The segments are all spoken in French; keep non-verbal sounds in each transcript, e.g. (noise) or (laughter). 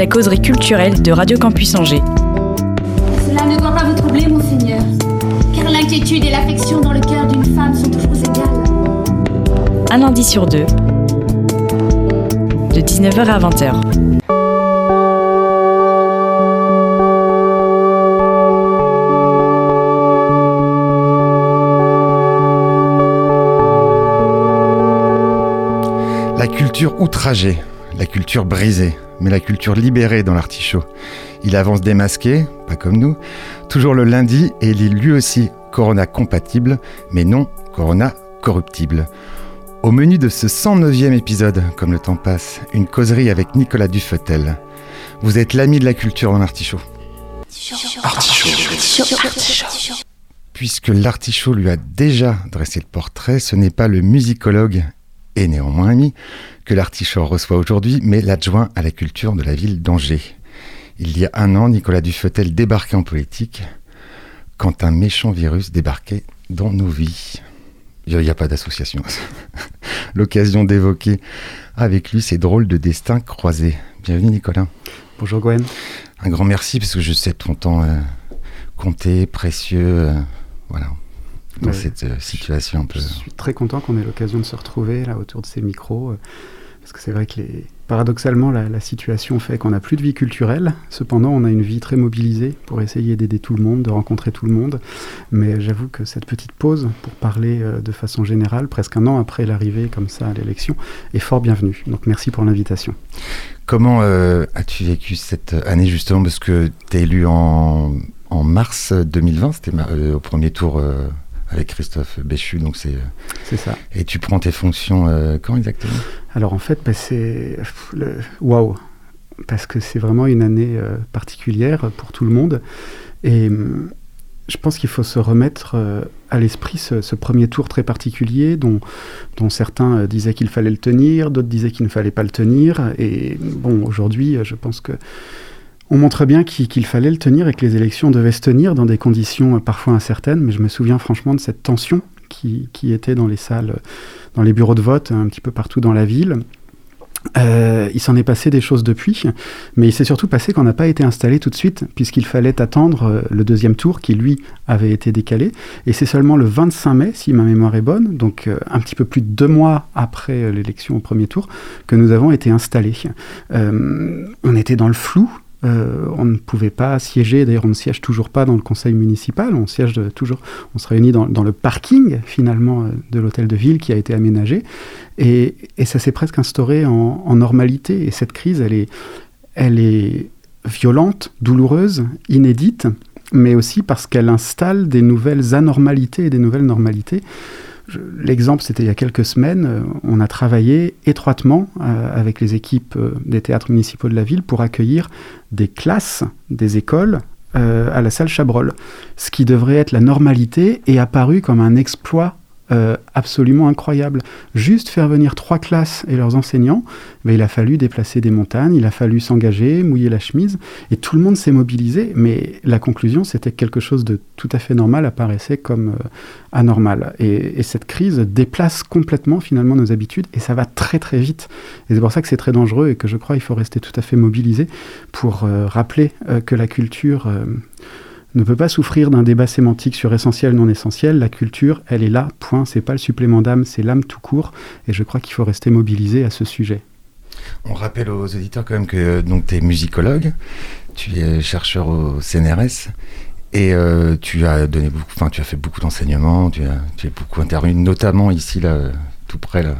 La causerie culturelle de Radio Campus Angers. Cela ne doit pas vous troubler, monseigneur, car l'inquiétude et l'affection dans le cœur d'une femme sont toujours égales. Un lundi sur deux. De 19h à 20h. La culture outragée, la culture brisée, mais la culture libérée dans l'artichaut. Il avance démasqué, pas comme nous, toujours le lundi et il est lui aussi Corona compatible, mais non Corona corruptible. Au menu de ce 109e épisode, comme le temps passe, une causerie avec Nicolas Dufetel. Vous êtes l'ami de la culture dans l'artichaut. Puisque l'artichaut lui a déjà dressé le portrait, ce n'est pas le musicologue et néanmoins ami que l'artichaut reçoit aujourd'hui, mais l'adjoint à la culture de la ville d'Angers. Il y a un an, Nicolas Dufetel débarquait en politique quand un méchant virus débarquait dans nos vies. Il n'y a pas d'association. (laughs) L'occasion d'évoquer avec lui ces drôles de destins croisés. Bienvenue Nicolas. Bonjour Gwen. Un grand merci parce que je sais ton temps euh, compté, précieux. euh, voilà. Dans Ouais. cette euh, situation un peu. Je suis très content qu'on ait l'occasion de se retrouver là autour de ces micros. euh, Parce que c'est vrai que les... paradoxalement, la, la situation fait qu'on n'a plus de vie culturelle. Cependant, on a une vie très mobilisée pour essayer d'aider tout le monde, de rencontrer tout le monde. Mais j'avoue que cette petite pause pour parler euh, de façon générale, presque un an après l'arrivée comme ça à l'élection, est fort bienvenue. Donc merci pour l'invitation. Comment as-tu vécu cette année justement? Parce que tu es élu en, en mars 2020, c'était au premier tour avec Christophe Béchu, donc c'est. C'est ça. Et tu prends tes fonctions euh, quand exactement? Alors en fait, bah, c'est waouh, parce que c'est vraiment une année euh, particulière pour tout le monde. Et hum, je pense qu'il faut se remettre euh, à l'esprit ce, ce premier tour très particulier, dont, dont certains euh, disaient qu'il fallait le tenir, d'autres disaient qu'il ne fallait pas le tenir. Et bon, aujourd'hui, euh, je pense que on montre bien qu'il fallait le tenir et que les élections devaient se tenir dans des conditions euh, parfois incertaines. Mais je me souviens franchement de cette tension qui, était dans les salles, euh, dans les bureaux de vote, un petit peu partout dans la ville. Euh, il s'en est passé des choses depuis, mais il s'est surtout passé qu'on n'a pas été installé tout de suite, puisqu'il fallait attendre le deuxième tour qui, lui, avait été décalé. Et c'est seulement le 25 mai, si ma mémoire est bonne, donc un petit peu plus de deux mois après l'élection au premier tour, que nous avons été installés. On était dans le flou. Euh, on ne pouvait pas siéger, d'ailleurs on ne siège toujours pas dans le conseil municipal, on siège toujours, on se réunit dans, le parking finalement euh, de l'hôtel de ville qui a été aménagé, et, et ça s'est presque instauré en, en normalité. Et cette crise, elle est, elle est violente, douloureuse, inédite, mais aussi parce qu'elle installe des nouvelles anormalités et des nouvelles normalités. L'exemple, c'était il y a quelques semaines, euh, on a travaillé étroitement euh, avec les équipes euh, des théâtres municipaux de la ville pour accueillir des classes, des écoles à la salle Chabrol. Ce qui devrait être la normalité est apparu comme un exploit euh, absolument incroyable. Juste faire venir trois classes et leurs enseignants, ben, il a fallu déplacer des montagnes, il a fallu s'engager, mouiller la chemise, et tout le monde s'est mobilisé, mais la conclusion, c'était que quelque chose de tout à fait normal apparaissait comme euh, anormal. Et, et cette crise déplace complètement finalement nos habitudes, et ça va très très vite. Et c'est pour ça que c'est très dangereux, et que je crois qu'il faut rester tout à fait mobilisé pour euh, rappeler que la culture... euh, ne peut pas souffrir d'un débat sémantique sur essentiel non essentiel. La culture, elle est là, point. C'est pas le supplément d'âme, c'est l'âme tout court. Et je crois qu'il faut rester mobilisé à ce sujet. On rappelle aux auditeurs quand même que donc tu es musicologue, tu es chercheur au CNRS et euh, tu as donné beaucoup, enfin tu as fait beaucoup d'enseignements, tu as, tu as beaucoup intervenu, notamment ici là, tout près là.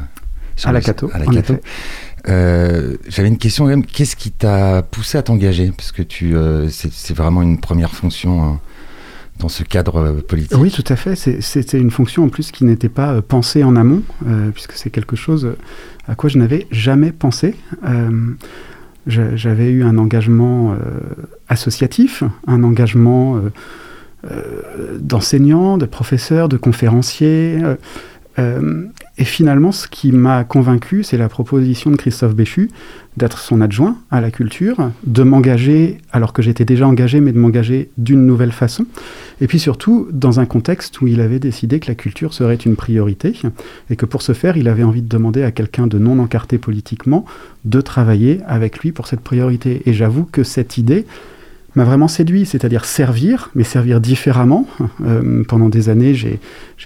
À la Cato, À la Cato. Euh, J'avais une question même. Qu'est-ce qui t'a poussé à t'engager? Parce que tu, euh, c'est vraiment une première fonction hein, dans ce cadre euh, politique. Oui, tout à fait. C'était une fonction en plus qui n'était pas pensée en amont, puisque c'est quelque chose à quoi je n'avais jamais pensé. J'avais eu un engagement associatif, un engagement d'enseignant, de professeur, de conférencier. Euh, et finalement, ce qui m'a convaincu, c'est la proposition de Christophe Béchu d'être son adjoint à la culture, de m'engager, alors que j'étais déjà engagé, mais de m'engager d'une nouvelle façon. Et puis surtout, dans un contexte où il avait décidé que la culture serait une priorité, et que pour ce faire, il avait envie de demander à quelqu'un de non encarté politiquement de travailler avec lui pour cette priorité. Et j'avoue que cette idée, m'a vraiment séduit, c'est-à-dire servir, mais servir différemment. Euh, pendant des années, j'ai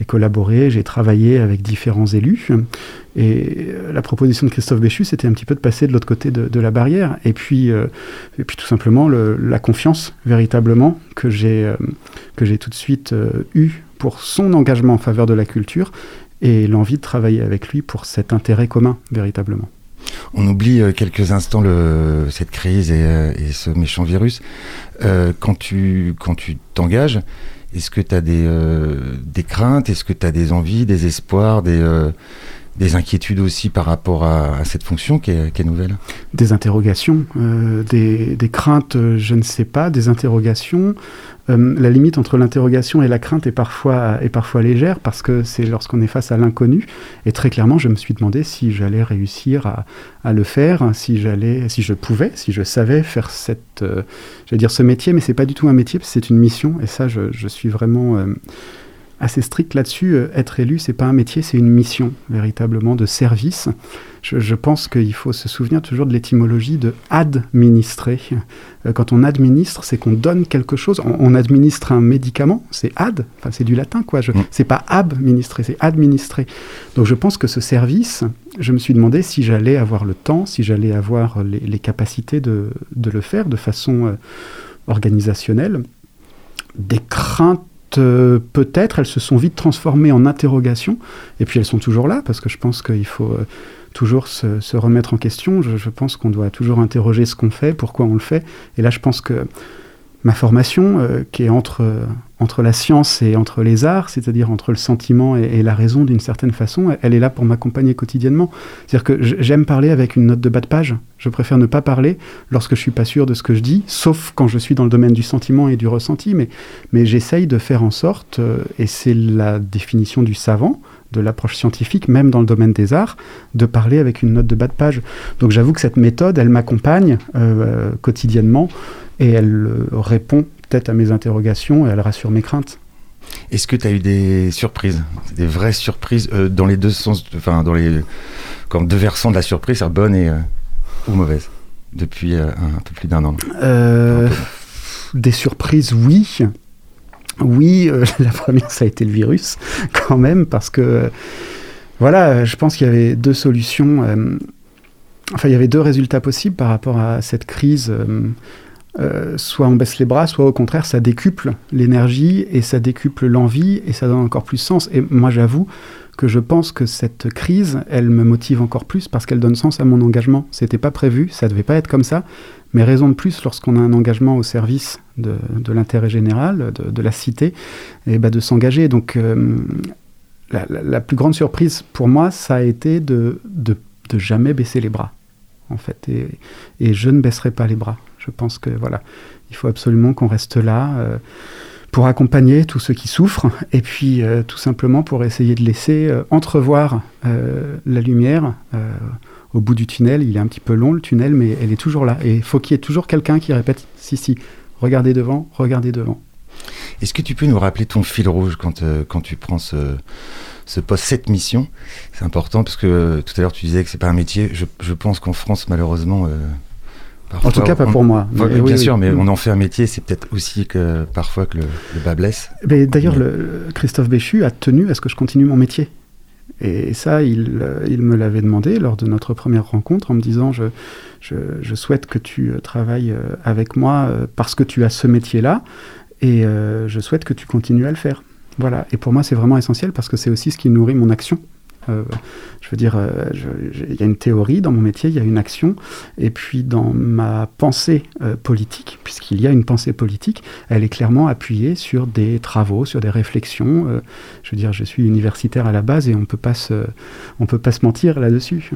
collaboré, j'ai travaillé avec différents élus. Et euh, la proposition de Christophe Béchu, c'était un petit peu de passer de l'autre côté de, la barrière. Et puis, euh, et puis tout simplement, la confiance, véritablement, que j'ai tout de suite eue pour son engagement en faveur de la culture et l'envie de travailler avec lui pour cet intérêt commun, véritablement. On oublie euh, quelques instants cette crise et, euh, ce méchant virus. Euh, quand tu quand tu t'engages, est-ce que tu as des, des craintes? Est-ce que tu as des envies, des espoirs, des, des inquiétudes aussi par rapport à, cette fonction qui est, nouvelle Des interrogations, des, des, craintes, je ne sais pas, des interrogations. Euh, la limite entre l'interrogation et la crainte est parfois, est parfois légère parce que c'est lorsqu'on est face à l'inconnu. Et très clairement, je me suis demandé si j'allais réussir à, à, le faire, si j'allais, si je pouvais, si je savais faire cette, euh, dire ce métier, mais c'est pas du tout un métier, c'est une mission. Et ça, je, suis vraiment euh, assez strict là-dessus. Euh, être élu, c'est pas un métier, c'est une mission véritablement de service. Je, pense qu'il faut se souvenir toujours de l'étymologie de administrer. Euh, quand on administre, c'est qu'on donne quelque chose. On, administre un médicament, c'est ad, enfin c'est du latin quoi. Je, mm. C'est pas administrer, c'est administrer. Donc je pense que ce service, je me suis demandé si j'allais avoir le temps, si j'allais avoir les, capacités de, de, le faire de façon euh, organisationnelle. Des craintes euh, peut-être, elles se sont vite transformées en interrogations, et puis elles sont toujours là, parce que je pense qu'il faut euh, toujours se, remettre en question. Je, pense qu'on doit toujours interroger ce qu'on fait, pourquoi on le fait. Et là, je pense que ma formation, euh, qui est entre, entre la science et entre les arts, c'est-à-dire entre le sentiment et, la raison d'une certaine façon, elle est là pour m'accompagner quotidiennement. C'est-à-dire que j'aime parler avec une note de bas de page. Je préfère ne pas parler lorsque je suis pas sûr de ce que je dis, sauf quand je suis dans le domaine du sentiment et du ressenti. Mais, mais j'essaye de faire en sorte, euh, et c'est la définition du savant, de l'approche scientifique, même dans le domaine des arts, de parler avec une note de bas de page. Donc j'avoue que cette méthode, elle m'accompagne euh, quotidiennement et elle euh, répond peut-être à mes interrogations et elle rassure mes craintes. Est-ce que tu as eu des surprises, des vraies surprises euh, dans les deux sens, enfin dans les comme deux versants de la surprise, bonne et ou mauvaise, depuis un, peu plus d'un an? Des surprises, oui. Oui, euh, (laughs) la première, ça a été le virus, quand même, parce que, voilà, je pense qu'il y avait deux solutions. Euh, enfin, il y avait deux résultats possibles par rapport à cette crise. Euh, soit on baisse les bras, soit au contraire, ça décuple l'énergie et ça décuple l'envie et ça donne encore plus sens. Et moi, j'avoue que je pense que cette crise, elle me motive encore plus parce qu'elle donne sens à mon engagement. C'était pas prévu, ça devait pas être comme ça, mais raison de plus lorsqu'on a un engagement au service de, l'intérêt général, de, la cité, et bah de s'engager. Donc euh, la, plus grande surprise pour moi, ça a été de, de, jamais baisser les bras, en fait. Et, et, je ne baisserai pas les bras. Je pense que voilà, il faut absolument qu'on reste là. Euh, pour accompagner tous ceux qui souffrent, et puis euh, tout simplement pour essayer de laisser entrevoir la lumière au bout du tunnel. Il est un petit peu long le tunnel, mais elle est toujours là. Et il faut qu'il y ait toujours quelqu'un qui répète si, si, regardez devant, regardez devant. Est-ce que tu peux nous rappeler ton fil rouge quand, euh, quand tu prends ce, ce poste, cette mission? C'est important parce que euh, tout à l'heure tu disais que c'est pas un métier. Je, je pense qu'en France, malheureusement. Euh, en tout cas, pas pour moi. bien sûr, mais on en fait un métier, c'est peut-être aussi que parfois que le, le bas blesse. D'ailleurs, Christophe Béchu a tenu à ce que je continue mon métier. Et ça, il, euh, il me l'avait demandé lors de notre première rencontre en me disant je souhaite que tu euh, travailles euh, avec moi parce que tu as ce métier-là et je souhaite que tu continues à le faire. Voilà. Et pour moi, c'est vraiment essentiel parce que c'est aussi ce qui nourrit mon action Euh, je veux dire, euh, il y a une théorie dans mon métier, il y a une action, et puis dans ma pensée euh, politique, puisqu'il y a une pensée politique, elle est clairement appuyée sur des travaux, sur des réflexions. Je veux dire, je suis universitaire à la base et on peut pas se, on peut pas se mentir là-dessus.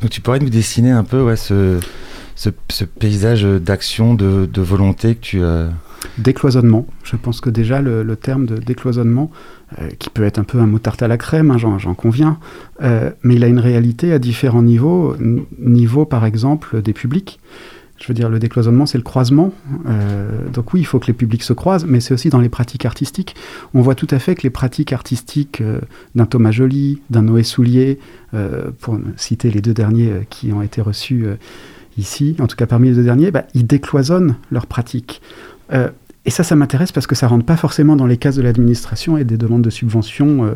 Donc tu pourrais nous dessiner un peu ce, ce, paysage d'action, de, volonté que tu... euh, Décloisonnement. Je pense que déjà le, terme de décloisonnement, euh, qui peut être un peu un mot tarte à la crème, hein, j'en conviens, euh, mais il a une réalité à différents niveaux. Niveau par exemple des publics. Je veux dire, le décloisonnement, c'est le croisement. Euh, donc oui, il faut que les publics se croisent, mais c'est aussi dans les pratiques artistiques. On voit tout à fait que les pratiques artistiques d'un Thomas Joly, d'un Noé Soulier, pour citer les deux derniers qui ont été reçus ici, en tout cas parmi les deux derniers, bah, ils décloisonnent leurs pratiques. Euh, et ça, ça m'intéresse parce que ça rentre pas forcément dans les cases de l'administration et des demandes de subventions euh,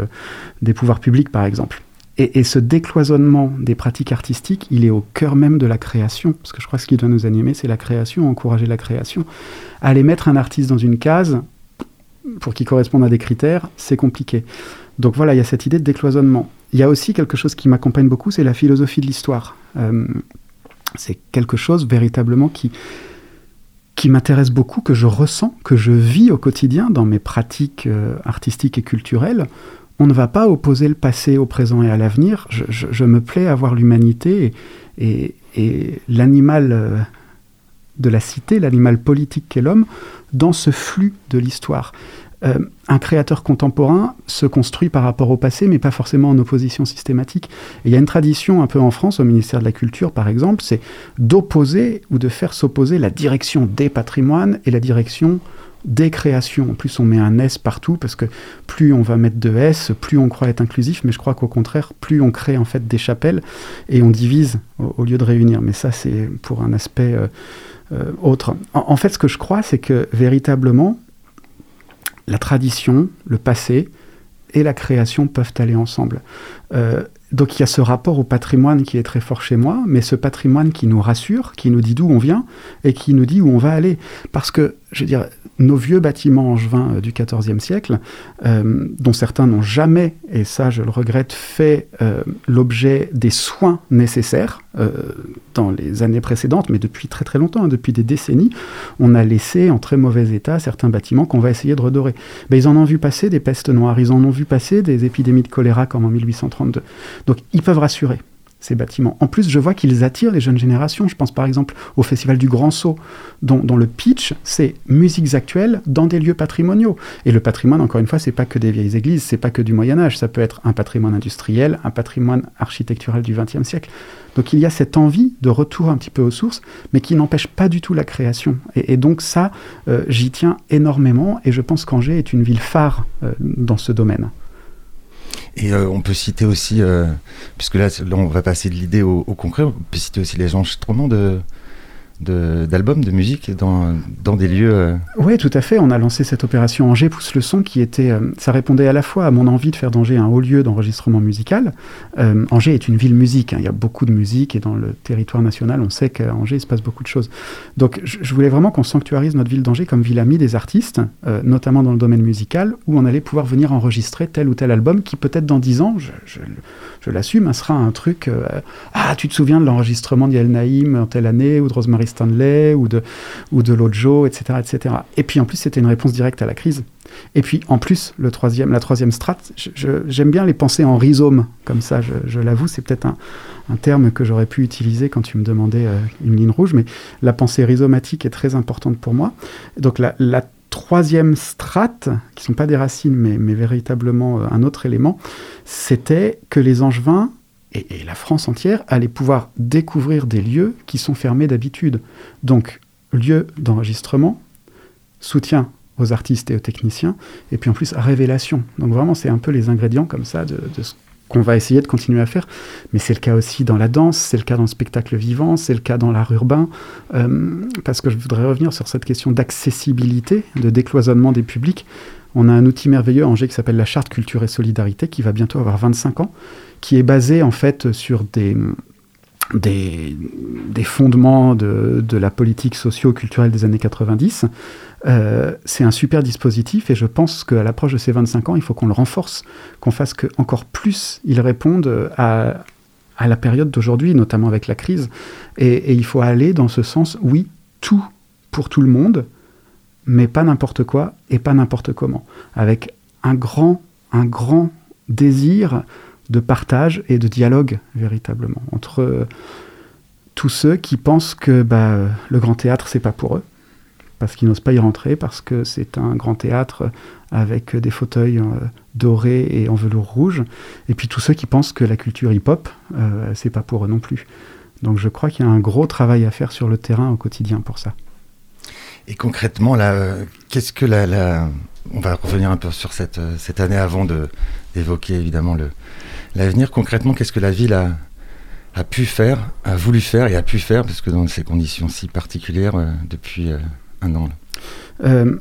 des pouvoirs publics, par exemple. Et, et ce décloisonnement des pratiques artistiques, il est au cœur même de la création, parce que je crois que ce qui doit nous animer, c'est la création, encourager la création. Aller mettre un artiste dans une case, pour qu'il corresponde à des critères, c'est compliqué. Donc voilà, il y a cette idée de décloisonnement. Il y a aussi quelque chose qui m'accompagne beaucoup, c'est la philosophie de l'histoire. Euh, c'est quelque chose véritablement qui, qui m'intéresse beaucoup, que je ressens, que je vis au quotidien dans mes pratiques euh, artistiques et culturelles. On ne va pas opposer le passé au présent et à l'avenir. Je, me plais à voir l'humanité et l'animal euh, de la cité, l'animal politique qu'est l'homme, dans ce flux de l'histoire. Euh, un créateur contemporain se construit par rapport au passé, mais pas forcément en opposition systématique. Il y a une tradition un peu en France, au ministère de la Culture par exemple, c'est d'opposer ou de faire s'opposer la direction des patrimoines et la direction des créations. En plus, on met un S partout parce que plus on va mettre de S, plus on croit être inclusif, mais je crois qu'au contraire, plus on crée en fait des chapelles et on divise au, lieu de réunir. Mais ça, c'est pour un aspect euh, euh, autre. En fait, ce que je crois, c'est que véritablement, la tradition, le passé et la création peuvent aller ensemble. Euh, donc il y a ce rapport au patrimoine qui est très fort chez moi, mais ce patrimoine qui nous rassure, qui nous dit d'où on vient et qui nous dit où on va aller. Parce que, je veux dire, nos vieux bâtiments angevins euh, du XIVe siècle, euh, dont certains n'ont jamais, et ça je le regrette, fait euh, l'objet des soins nécessaires dans les années précédentes, mais depuis très très longtemps, hein, depuis des décennies, on a laissé en très mauvais état certains bâtiments qu'on va essayer de redorer. Ben, ils en ont vu passer des pestes noires, ils en ont vu passer des épidémies de choléra comme en 1832. Donc ils peuvent rassurer ces bâtiments. En plus, je vois qu'ils attirent les jeunes générations. Je pense par exemple au Festival du Grand Saut, dont, le pitch, c'est musiques actuelles dans des lieux patrimoniaux. Et le patrimoine, encore une fois, c'est pas que des vieilles églises, c'est pas que du Moyen Âge, ça peut être un patrimoine industriel, un patrimoine architectural du XXe siècle. Donc il y a cette envie de retour un petit peu aux sources, mais qui n'empêche pas du tout la création. Et, et donc ça, euh, j'y tiens énormément, et je pense qu'Angers est une ville phare euh, dans ce domaine. Et euh, on peut citer aussi, euh, puisque là, on va passer de l'idée au, concret, on peut citer aussi les enregistrements de de- d'albums, de, musique dans, dans des lieux... euh, Oui, tout à fait. On a lancé cette opération Angers pousse le son qui était, euh, ça répondait à la fois à mon envie de faire d'Angers un haut lieu d'enregistrement musical. Euh, Angers est une ville musique. hein. Il y a beaucoup de musique et dans le territoire national, on sait qu'à Angers il se passe beaucoup de choses. Donc, je, voulais vraiment qu'on sanctuarise notre ville d'Angers comme ville amie des artistes, notamment dans le domaine musical, où on allait pouvoir venir enregistrer tel ou tel album qui peut-être dans dix ans, je, je, l'assume, hein, sera un truc. ah, tu te souviens de l'enregistrement d'Yael Naïm en telle année ou de Rosemary Stanley ou de ou de Lojo, etc., etc. Et puis en plus, c'était une réponse directe à la crise. Et puis en plus, le troisième, la troisième strate, j'aime bien les penser en rhizome, comme ça, je, l'avoue, c'est peut-être un, un terme que j'aurais pu utiliser quand tu me demandais euh, une ligne rouge, mais la pensée rhizomatique est très importante pour moi. Donc la, la troisième strate, qui sont pas des racines, mais, mais véritablement euh, un autre élément, c'était que les Angevins et, la France entière allaient pouvoir découvrir des lieux qui sont fermés d'habitude. Donc, lieu d'enregistrement, soutien aux artistes et aux techniciens, et puis en plus révélation. Donc vraiment, c'est un peu les ingrédients comme ça de, de ce qu'on va essayer de continuer à faire. Mais c'est le cas aussi dans la danse, c'est le cas dans le spectacle vivant, c'est le cas dans l'art urbain, euh, parce que je voudrais revenir sur cette question d'accessibilité, de décloisonnement des publics. On a un outil merveilleux à Angers qui s'appelle la Charte Culture et Solidarité, qui va bientôt avoir 25 ans, qui est basé en fait sur des, des, fondements de, de, la politique socio-culturelle des années 90. Euh, c'est un super dispositif et je pense qu'à l'approche de ces 25 ans, il faut qu'on le renforce, qu'on fasse que encore plus il réponde à, à la période d'aujourd'hui, notamment avec la crise. Et, et, il faut aller dans ce sens, oui, tout pour tout le monde, mais pas n'importe quoi et pas n'importe comment, avec un grand, un grand désir de partage et de dialogue véritablement entre euh, tous ceux qui pensent que bah, le grand théâtre c'est pas pour eux parce qu'ils n'osent pas y rentrer parce que c'est un grand théâtre avec des fauteuils euh, dorés et en velours rouge. Et puis tous ceux qui pensent que la culture hip-hop euh, c'est pas pour eux non plus. Donc je crois qu'il y a un gros travail à faire sur le terrain au quotidien pour ça et concrètement là euh, qu'est-ce que la, on va revenir un peu sur cette, cette année avant d'évoquer évidemment l'avenir, concrètement, qu'est-ce que la ville a, a, pu faire, a voulu faire et a pu faire, parce que dans ces conditions si particulières, euh, depuis euh, un an euh,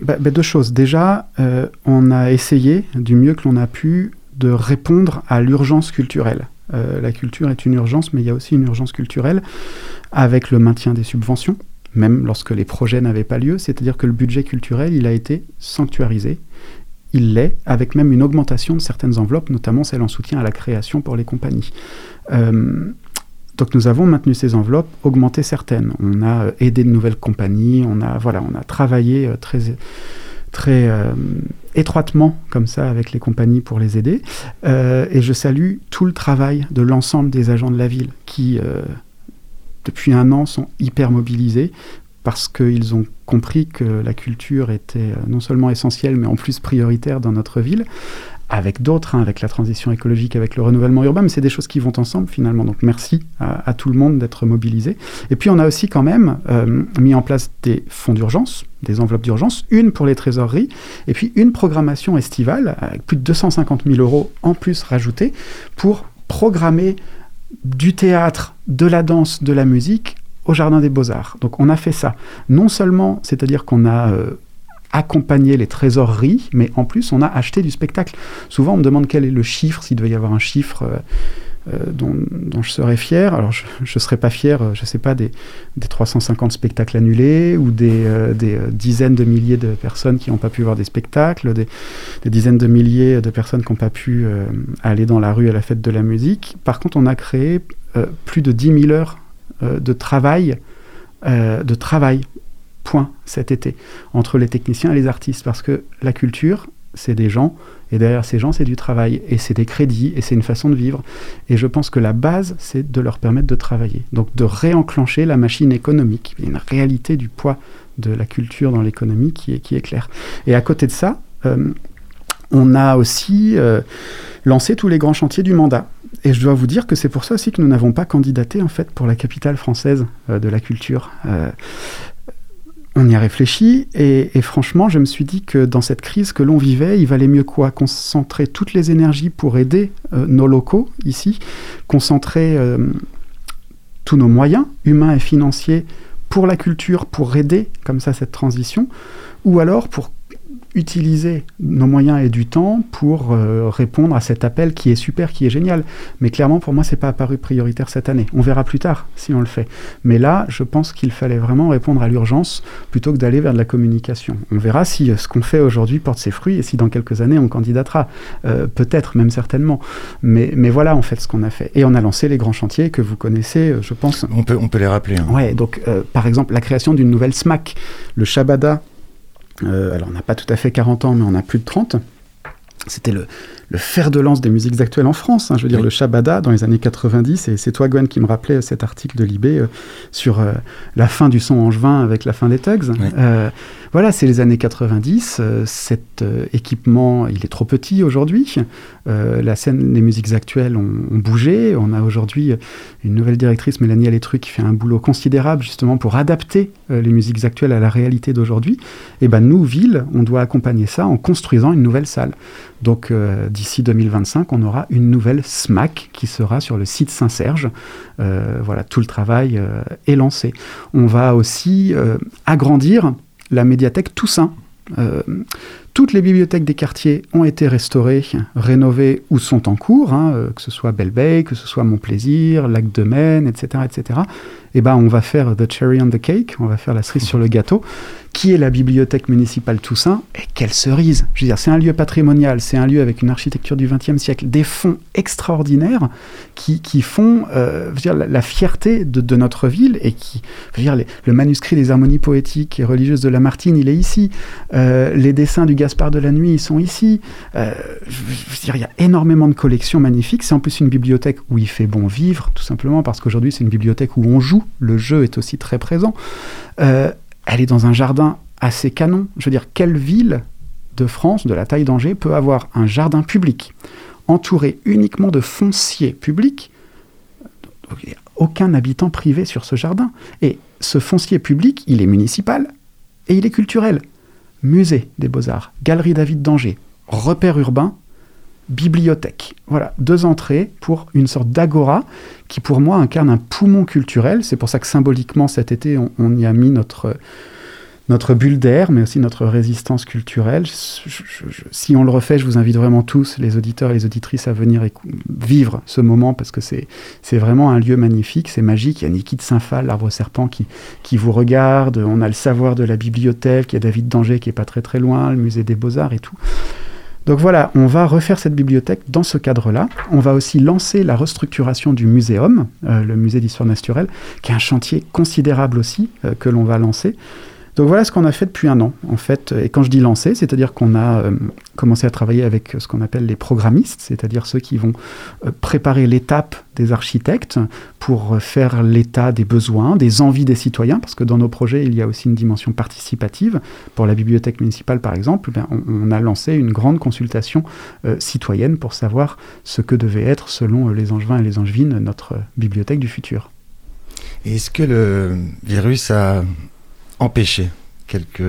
bah, bah, Deux choses. Déjà, euh, on a essayé, du mieux que l'on a pu, de répondre à l'urgence culturelle. Euh, la culture est une urgence, mais il y a aussi une urgence culturelle, avec le maintien des subventions, même lorsque les projets n'avaient pas lieu, c'est-à-dire que le budget culturel, il a été sanctuarisé, il l'est, avec même une augmentation de certaines enveloppes, notamment celle en soutien à la création pour les compagnies. Euh, donc nous avons maintenu ces enveloppes, augmenté certaines. On a aidé de nouvelles compagnies, on a, voilà, on a travaillé très, très euh, étroitement comme ça avec les compagnies pour les aider. Euh, et je salue tout le travail de l'ensemble des agents de la ville qui, euh, depuis un an, sont hyper mobilisés parce qu'ils ont compris que la culture était non seulement essentielle, mais en plus prioritaire dans notre ville, avec d'autres, hein, avec la transition écologique, avec le renouvellement urbain, mais c'est des choses qui vont ensemble finalement. Donc merci à, à tout le monde d'être mobilisé. Et puis on a aussi quand même euh, mis en place des fonds d'urgence, des enveloppes d'urgence, une pour les trésoreries, et puis une programmation estivale, avec plus de 250 000 euros en plus rajoutés, pour programmer du théâtre, de la danse, de la musique au Jardin des Beaux-Arts. Donc on a fait ça. Non seulement, c'est-à-dire qu'on a euh, accompagné les trésoreries, mais en plus on a acheté du spectacle. Souvent on me demande quel est le chiffre, s'il devait y avoir un chiffre euh, dont, dont, je serais fier. Alors je ne serais pas fier, euh, je ne sais pas, des, des, 350 spectacles annulés ou des, euh, dizaines de milliers de personnes qui n'ont pas pu voir des spectacles, des, dizaines de milliers de personnes qui n'ont pas pu euh, aller dans la rue à la fête de la musique. Par contre on a créé euh, plus de 10 000 heures euh, de travail, euh, de travail, point, cet été, entre les techniciens et les artistes, parce que la culture, c'est des gens, et derrière ces gens, c'est du travail, et c'est des crédits, et c'est une façon de vivre. Et je pense que la base, c'est de leur permettre de travailler, donc de réenclencher la machine économique. Une réalité du poids de la culture dans l'économie qui est, claire. Et à côté de ça, euh, on a aussi euh, lancé tous les grands chantiers du mandat. Et je dois vous dire que c'est pour ça aussi que nous n'avons pas candidaté en fait pour la capitale française euh, de la culture. On y a réfléchi et, franchement, je me suis dit que dans cette crise que l'on vivait, il valait mieux quoi? Concentrer toutes les énergies pour aider euh, nos locaux ici, concentrer euh, tous nos moyens humains et financiers pour la culture, pour aider comme ça cette transition, ou alors pour utiliser nos moyens et du temps pour euh, répondre à cet appel qui est super, qui est génial. Mais clairement, pour moi, c'est pas apparu prioritaire cette année. On verra plus tard si on le fait. Mais là, je pense qu'il fallait vraiment répondre à l'urgence plutôt que d'aller vers de la communication. On verra si euh, ce qu'on fait aujourd'hui porte ses fruits et si dans quelques années on candidatera. Euh, Peut-être, même certainement. Mais, mais voilà en fait ce qu'on a fait. Et on a lancé les grands chantiers que vous connaissez, je pense. On peut, on peut les rappeler. Hein. Ouais, donc euh, par exemple la création d'une nouvelle SMAC, le Shabada alors on n'a pas tout à fait 40 ans, mais on a plus de 30. C'était le, le, fer de lance des musiques actuelles en France. Hein, je veux dire, oui. le Shabada dans les années 90. Et c'est toi, Gwen, qui me rappelait cet article de Libé euh, sur euh, la fin du son angevin avec la fin des Tugs. Oui. Euh, voilà, c'est les années 90. cet équipement, il est trop petit aujourd'hui. la scène, les musiques actuelles ont, ont bougé. On a aujourd'hui une nouvelle directrice, Mélanie Alétru, qui fait un boulot considérable justement pour adapter les musiques actuelles à la réalité d'aujourd'hui. Et ben nous, ville, on doit accompagner ça en construisant une nouvelle salle. Donc euh, d'ici 2025, on aura une nouvelle SMAC qui sera sur le site Saint-Serge. Euh, voilà, tout le travail euh, est lancé. On va aussi agrandir la médiathèque Toussaint. Toutes les bibliothèques des quartiers ont été restaurées, rénovées ou sont en cours, hein, euh, que ce soit Belle que ce soit Montplaisir, Lac de Maine, etc., etc. Eh ben, on va faire the cherry on the cake, on va faire la cerise sur le gâteau, qui est la bibliothèque municipale Toussaint. Et quelle cerise Je veux dire, c'est un lieu patrimonial, c'est un lieu avec une architecture du XXe siècle, des fonds extraordinaires qui, qui font euh, dire, la, fierté de, notre ville et qui, veux dire, le manuscrit des harmonies poétiques et religieuses de Lamartine, il est ici. Euh, les dessins du Gaspard de la Nuit, ils sont ici. Euh, il y a énormément de collections magnifiques. C'est en plus une bibliothèque où il fait bon vivre, tout simplement parce qu'aujourd'hui, c'est une bibliothèque où on joue le jeu est aussi très présent. Euh, elle est dans un jardin assez canon. Je veux dire, quelle ville de France, de la taille d'Angers, peut avoir un jardin public entouré uniquement de fonciers publics Il n'y a aucun habitant privé sur ce jardin. Et ce foncier public, il est municipal et il est culturel. Musée des beaux-arts, Galerie David d'Angers, repère urbain, bibliothèque. Voilà, deux entrées pour une sorte d'agora qui pour moi incarne un poumon culturel. C'est pour ça que symboliquement cet été on, y a mis notre, notre bulle d'air, mais aussi notre résistance culturelle. si on le refait, je vous invite vraiment tous, les auditeurs et les auditrices, à venir vivre ce moment parce que c'est vraiment un lieu magnifique, c'est magique. Il y a Niki de Saint-Phal, l'arbre serpent, qui, vous regarde. On a le savoir de la bibliothèque, il y a David d'Angers qui est pas très très loin, le musée des beaux-arts et tout. Donc voilà, on va refaire cette bibliothèque dans ce cadre-là. On va aussi lancer la restructuration du muséum, euh, le musée d'histoire naturelle, qui est un chantier considérable aussi euh, que l'on va lancer. Donc voilà ce qu'on a fait depuis un an, en fait. Et quand je dis lancer, c'est-à-dire qu'on a euh, commencé à travailler avec ce qu'on appelle les programmistes, c'est-à-dire ceux qui vont euh, préparer l'étape des architectes pour faire l'état des besoins, des envies des citoyens, parce que dans nos projets, il y a aussi une dimension participative. Pour la bibliothèque municipale, par exemple, ben, on, a lancé une grande consultation euh, citoyenne pour savoir ce que devait être, selon les Angevins et les Angevines, notre bibliothèque du futur. Est-ce que le virus a empêcher quelques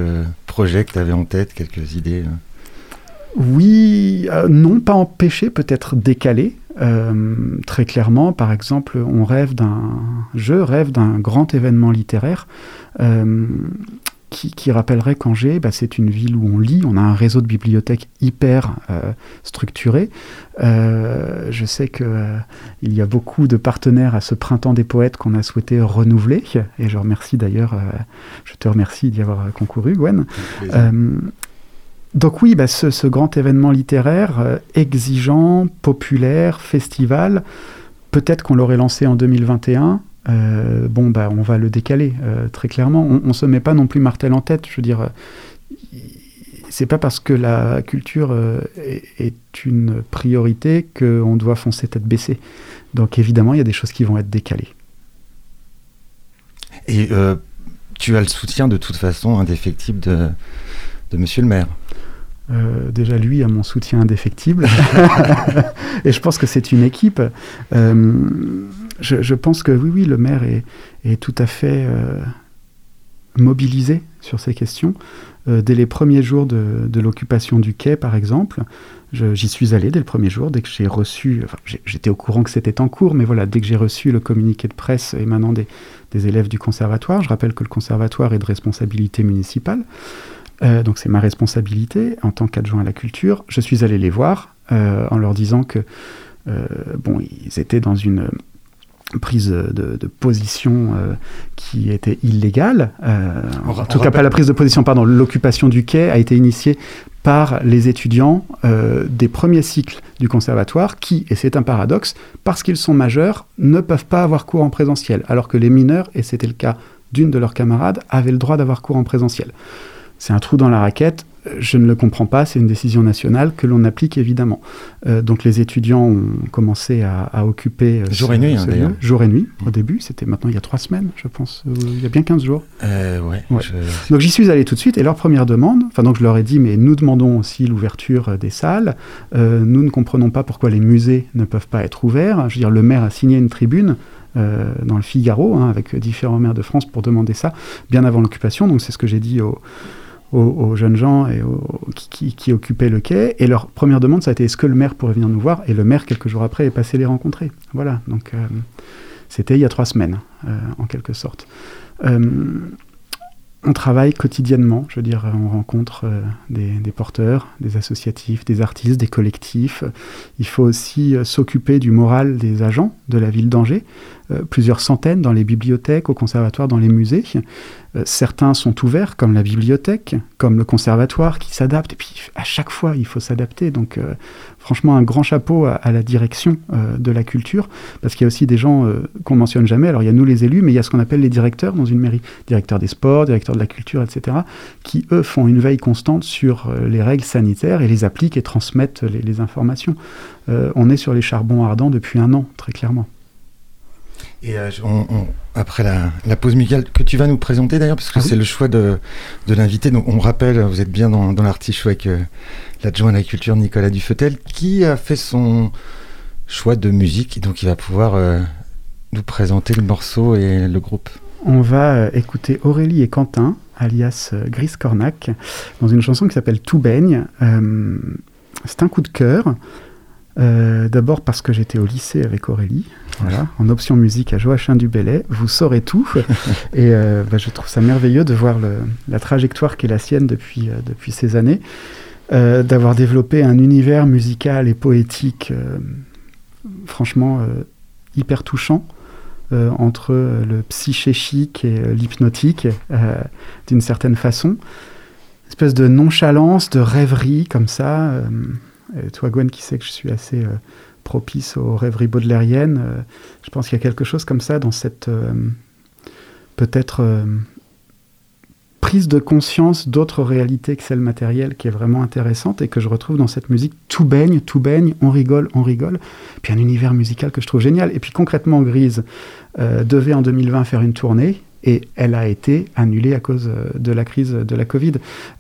projets que tu avais en tête, quelques idées euh Oui, euh, non, pas empêcher, peut-être décaler. Euh, très clairement, par exemple, on rêve d'un, je rêve d'un grand événement littéraire qui, rappellerait qu'Angers, bah, c'est une ville où on lit, on a un réseau de bibliothèques hyper euh, structuré. Euh, je sais qu'il euh, y a beaucoup de partenaires à ce printemps des poètes qu'on a souhaité renouveler, et je remercie d'ailleurs, je te remercie d'y avoir concouru, Gwen. donc oui, bah, ce, ce, grand événement littéraire, exigeant, populaire, festival, peut-être qu'on l'aurait lancé en 2021. Euh, bon, bah, on va le décaler, euh, très clairement. On ne se met pas non plus martel en tête. Je veux dire, c'est pas parce que la culture euh, est, une priorité qu'on doit foncer tête baissée. Donc évidemment, il y a des choses qui vont être décalées. Et tu as le soutien de toute façon indéfectible de, de monsieur le maire déjà, lui a mon soutien indéfectible. (laughs) (laughs) et je pense que c'est une équipe je, pense que oui, oui, le maire est, tout à fait euh, mobilisé sur ces questions. Euh, dès les premiers jours de, l'occupation du quai, par exemple, j'y suis allé dès le premier jour, dès que j'ai reçu, enfin, j'étais au courant que c'était en cours, mais voilà, dès que j'ai reçu le communiqué de presse émanant des, élèves du conservatoire, je rappelle que le conservatoire est de responsabilité municipale, euh, donc c'est ma responsabilité en tant qu'adjoint à la culture. Je suis allé les voir en leur disant que, bon, ils étaient dans une prise de, position euh, qui était illégale. Euh, en tout cas, pas la prise de position, pardon, l'occupation du quai a été initiée par les étudiants euh, des premiers cycles du conservatoire qui, et c'est un paradoxe, parce qu'ils sont majeurs, ne peuvent pas avoir cours en présentiel, alors que les mineurs, et c'était le cas d'une de leurs camarades, avaient le droit d'avoir cours en présentiel. C'est un trou dans la raquette je ne le comprends pas, c'est une décision nationale que l'on applique évidemment. Euh, donc les étudiants ont commencé à, occuper... Euh, jour et nuit, hein, d'ailleurs. Jour et nuit, au début, c'était maintenant il y a trois semaines, je pense, euh, il y a bien 15 jours. ouais, Donc j'y suis allé tout de suite, et leur première demande, enfin donc je leur ai dit, mais nous demandons aussi l'ouverture des salles, nous ne comprenons pas pourquoi les musées ne peuvent pas être ouverts. Je veux dire, le maire a signé une tribune dans le Figaro, hein, avec différents maires de France pour demander ça, bien avant l'occupation, donc c'est ce que j'ai dit aux jeunes gens qui, occupaient le quai. Et leur première demande, ça a été est-ce que le maire pourrait venir nous voir? Et le maire, quelques jours après, est passé les rencontrer. Voilà, donc euh, c'était il y a trois semaines, euh, en quelque sorte. Euh, on travaille quotidiennement, je veux dire, on rencontre des, des, porteurs, des associatifs, des artistes, des collectifs. Il faut aussi s'occuper du moral des agents de la ville d'Angers, plusieurs centaines dans les bibliothèques, au conservatoire, dans les musées. Euh, certains sont ouverts, comme la bibliothèque, comme le conservatoire, qui s'adapte. Et puis, à chaque fois, il faut s'adapter. Donc, euh, franchement, un grand chapeau à, la direction de la culture, parce qu'il y a aussi des gens qu'on mentionne jamais. Alors, il y a nous, les élus, mais il y a ce qu'on appelle les directeurs dans une mairie. Directeurs des sports, directeurs de la culture, etc., qui, eux, font une veille constante sur les règles sanitaires et les appliquent et transmettent les informations. on est sur les charbons ardents depuis un an, très clairement. Et euh, après la, pause musicale que tu vas nous présenter d'ailleurs, parce que ah c'est le choix de, l'invité. Donc on rappelle, vous êtes bien dans, l'artichaut avec euh, l'adjoint à la culture Nicolas Dufetel, qui a fait son choix de musique. Donc il va pouvoir euh, nous présenter le morceau et le groupe. On va écouter Aurélie et Quentin, alias Gris Cornac, dans une chanson qui s'appelle Tout baigne. c'est un coup de cœur. Euh, d'abord parce que j'étais au lycée avec Aurélie, voilà, en option musique à Joachim du Bellay. Vous saurez tout. (laughs) et euh, bah, je trouve ça merveilleux de voir la trajectoire qui est la sienne depuis, euh, depuis ces années, d'avoir développé un univers musical et poétique franchement hyper touchant. entre le psychéchique et l'hypnotique, d'une certaine façon. Une espèce de nonchalance, de rêverie comme ça. Toi, Gwen, qui sait que je suis assez euh, propice aux rêveries baudelairiennes, euh, je pense qu'il y a quelque chose comme ça dans cette euh, peut-être prise de conscience d'autres réalités que celle matérielle qui est vraiment intéressante et que je retrouve dans cette musique. Tout baigne, tout baigne, on rigole, on rigole. Puis un univers musical que je trouve génial. Et puis concrètement, Grise devait en 2020 faire une tournée et elle a été annulée à cause euh, de la crise de la Covid.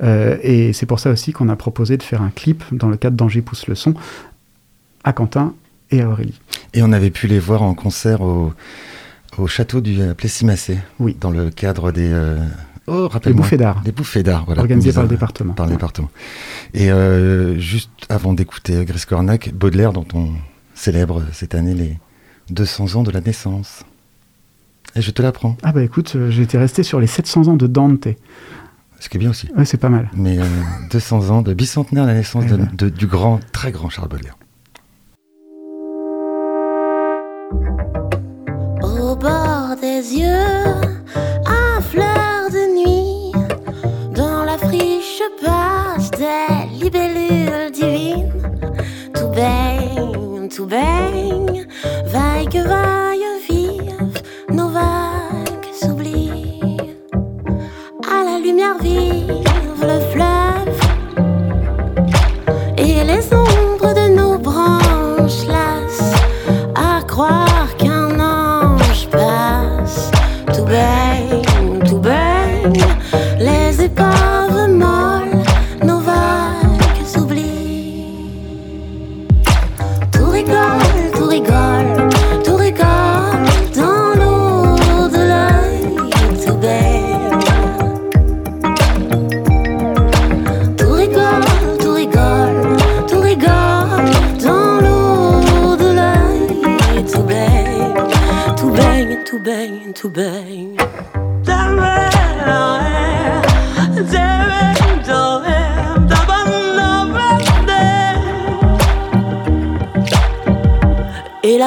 Euh, et c'est pour ça aussi qu'on a proposé de faire un clip dans le cadre d'Angers Pousse le son à Quentin et à Aurélie. Et on avait pu les voir en concert au, au château du Plessis-Massé, oui. dans le cadre des... Euh, oh, les bouffées d'art. Les bouffées d'art, voilà. Organisées par le département. Par le département. Et juste avant d'écouter Gris Cornac, Baudelaire, dont on célèbre cette année les 200 ans de la naissance. Et je te l'apprends. Ah bah écoute, euh, j'étais resté sur les 700 ans de Dante. Ce qui est bien aussi. Ouais, c'est pas mal. Mais 200 euh, (laughs) ans de bicentenaire de la naissance eh ben. de, du grand, très grand Charles Baudelaire. Au bord des yeux, à fleur de nuit, dans la friche passe des libellules divines. Tout baigne, tout baigne, vaille que vaille vive le fleuve. Et les ombres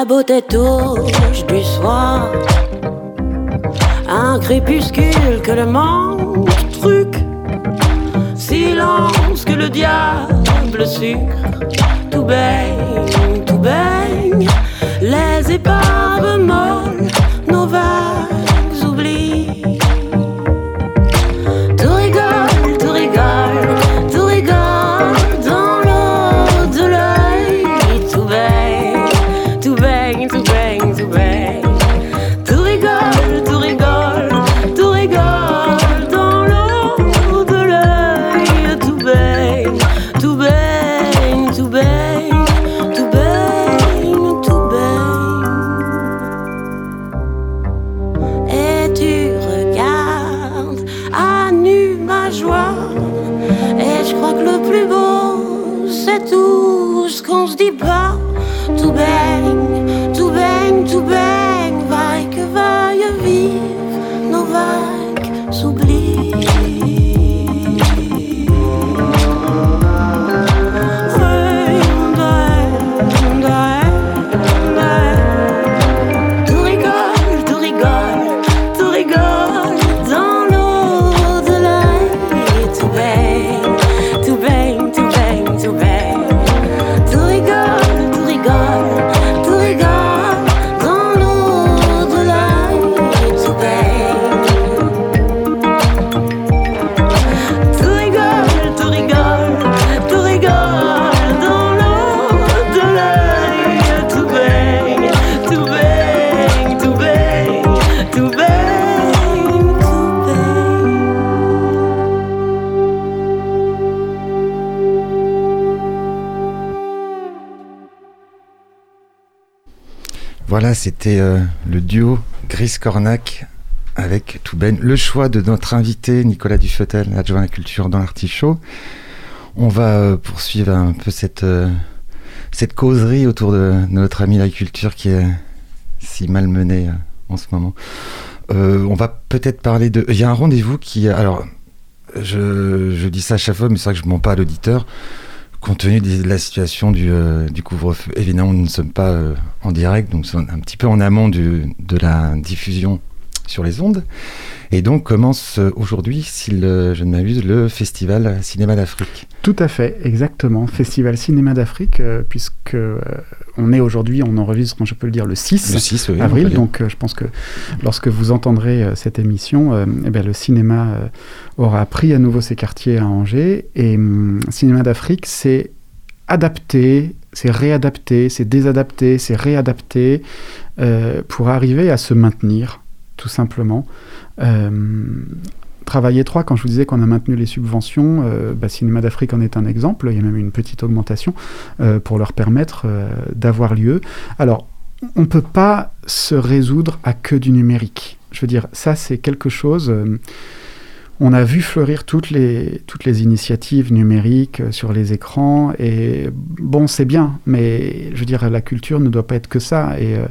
Et la beauté touche du soir. Un crépuscule que le manque truc. Silence que le diable sucre Tout baigne, tout baigne. Les épaves C'était euh, le duo Gris Cornac avec Touben. Le choix de notre invité Nicolas Dufetel, adjoint à la culture dans l'artichaut. On va euh, poursuivre un peu cette, euh, cette causerie autour de, notre ami la culture qui est si malmenée en ce moment. On va peut-être parler de. Il y a un rendez-vous qui. Alors, je, je dis ça à chaque fois, mais c'est vrai que je ne mens pas à l'auditeur. Compte tenu de la situation du, euh, du couvre-feu, évidemment, nous ne sommes pas euh, en direct, donc c'est un petit peu en amont de la diffusion sur les ondes. Et donc commence euh, aujourd'hui, si le- je ne m'abuse, le festival Cinéma d'Afrique. Tout à fait, exactement. Festival Cinéma d'Afrique, euh, puisque euh, on est aujourd'hui, on enregistre, je peux le dire, le 6, Le 6 oui, on peut avril. Donc, euh, je pense que lorsque vous entendrez euh, cette émission, euh, eh bien, le cinéma euh, aura pris à nouveau ses quartiers à Angers. Et hum, Cinéma d'Afrique, c'est adapté, c'est réadapté, c'est désadapté, c'est réadapté euh, pour arriver à se maintenir, tout simplement. Euh, Travail étroit, quand je vous disais qu'on a maintenu les subventions, euh, bah, Cinéma d'Afrique en est un exemple. Il y a même une petite augmentation euh, pour leur permettre d'avoir lieu. Alors, on ne peut pas se résoudre à que du numérique. Je veux dire, ça, c'est quelque chose. On a vu fleurir toutes les, toutes les initiatives numériques euh, sur les écrans, et bon, c'est bien, mais je veux dire, la culture ne doit pas être que ça. Et, euh,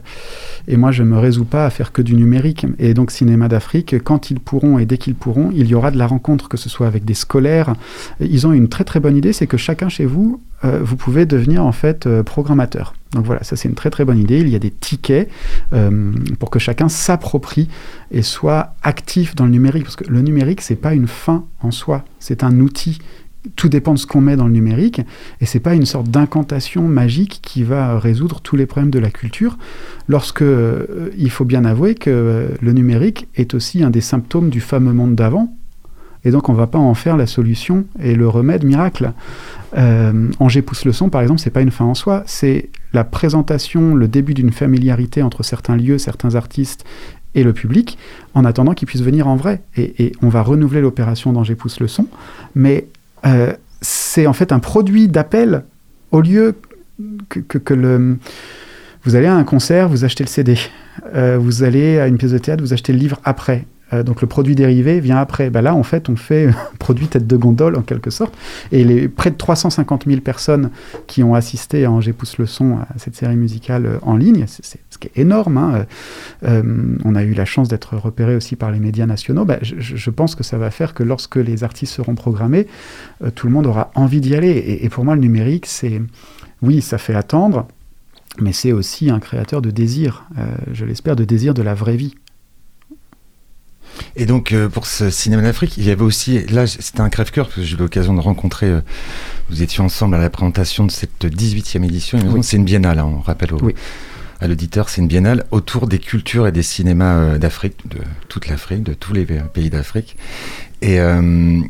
et moi, je ne me résous pas à faire que du numérique. Et donc, Cinéma d'Afrique, quand ils pourront et dès qu'ils pourront, il y aura de la rencontre, que ce soit avec des scolaires. Ils ont une très très bonne idée, c'est que chacun chez vous, euh, vous pouvez devenir en fait euh, programmateur. Donc voilà, ça c'est une très très bonne idée. Il y a des tickets euh, pour que chacun s'approprie et soit actif dans le numérique. Parce que le numérique, c'est pas une fin en soi, c'est un outil. Tout dépend de ce qu'on met dans le numérique, et c'est pas une sorte d'incantation magique qui va résoudre tous les problèmes de la culture. Lorsque il faut bien avouer que le numérique est aussi un des symptômes du fameux monde d'avant, et donc on va pas en faire la solution et le remède miracle. Euh, Angers pousse le son, par exemple, c'est pas une fin en soi, c'est la présentation, le début d'une familiarité entre certains lieux, certains artistes et le public, en attendant qu'ils puissent venir en vrai. Et, on va renouveler l'opération d'Angers pousse le son, mais euh, c'est en fait un produit d'appel au lieu que. Vous allez à un concert, vous achetez le CD. Euh, vous allez à une pièce de théâtre, vous achetez le livre après. Euh, donc le produit dérivé vient après. Bah là, en fait, on fait (laughs) produit tête de gondole en quelque sorte. Et les près de 350 000 personnes qui ont assisté à Angers pousse le son à cette série musicale euh, en ligne, c'est ce qui est énorme. hein. Euh, on a eu la chance d'être repéré aussi par les médias nationaux. Bah, je, pense que ça va faire que lorsque les artistes seront programmés, tout le monde aura envie d'y aller. Et, pour moi, le numérique, c'est oui, ça fait attendre, mais c'est aussi un créateur de désir. je l'espère, de désir de la vraie vie. Et donc, euh, pour ce Cinéma d'Afrique, il y avait aussi, là, c'était un crève-cœur, parce que j'ai eu l'occasion de rencontrer, euh, nous étions ensemble à la présentation de cette 18e édition. Oui. C'est une biennale, hein, on rappelle au- Oui. à l'auditeur, c'est une biennale autour des cultures et des cinémas euh, d'Afrique, de toute l'Afrique, de tous les pays d'Afrique. Et euh,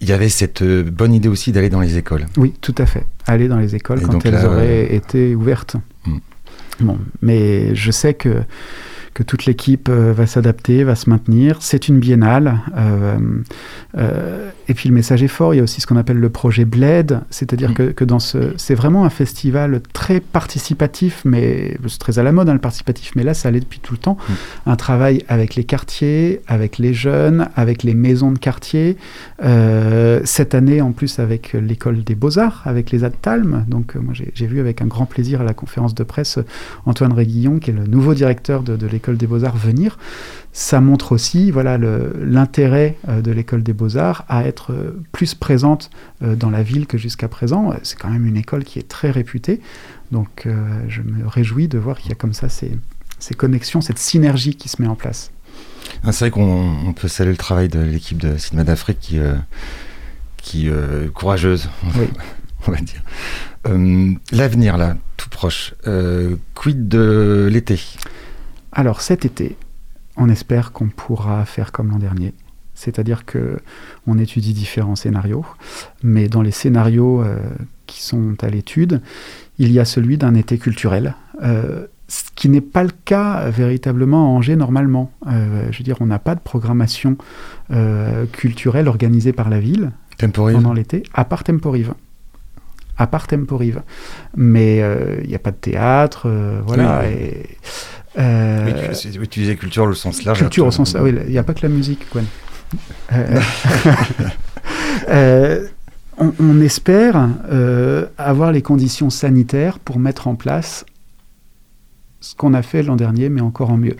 il y avait cette euh, bonne idée aussi d'aller dans les écoles. Oui, tout à fait. Aller dans les écoles Et quand elles là, auraient été ouvertes. Hmm. Bon, mais je sais que, que toute l'équipe euh, va s'adapter, va se maintenir. C'est une biennale. Et puis le message est fort. Il y a aussi ce qu'on appelle le projet Bled, c'est-à dire Hmm. que, que dans ce, c'est vraiment un festival très participatif, mais c'est très à la mode hein, le participatif. Mais là, ça allait depuis tout le temps. Un travail avec les quartiers, avec les jeunes, avec les maisons de quartier. Euh, cette année, en plus, avec l'école des beaux-arts, avec les Adtalm. Donc, euh, moi, j'ai vu avec un grand plaisir à la conférence de presse euh, Antoine Réguillon, qui est le nouveau directeur de, de l'école des beaux-arts, venir. Ça montre aussi voilà, l'intérêt euh, de l'école des beaux-arts à être euh, plus présente euh, dans la ville que jusqu'à présent. C'est quand même une école qui est très réputée. Donc, euh, je me réjouis de voir qu'il y a comme ça ces, ces connexions, cette synergie qui se met en place. Ah, c'est vrai qu'on on peut saluer le travail de l'équipe de Cinéma d'Afrique qui, euh, qui euh, courageuse, Oui. (laughs) on va dire. L'avenir, là, tout proche. Quid de l'été? Alors cet été, on espère qu'on pourra faire comme l'an dernier. C'est-à-dire que on étudie différents scénarios, mais dans les scénarios euh, qui sont à l'étude, il y a celui d'un été culturel, euh, ce qui n'est pas le cas véritablement à Angers normalement. Euh, je veux dire, on n'a pas de programmation culturelle organisée par la ville Temporive pendant l'été, à part Temporive. à part Temporive. Mais il n'y a pas de théâtre, voilà. Oui. Et, euh, Oui, tu, c'est- oui, tu disais culture au sens large. culture au sens. ah oui, il n'y a pas que la musique, Gwen. (laughs) Euh, euh, on, on espère euh, avoir les conditions sanitaires pour mettre en place ce qu'on a fait l'an dernier, mais encore en mieux.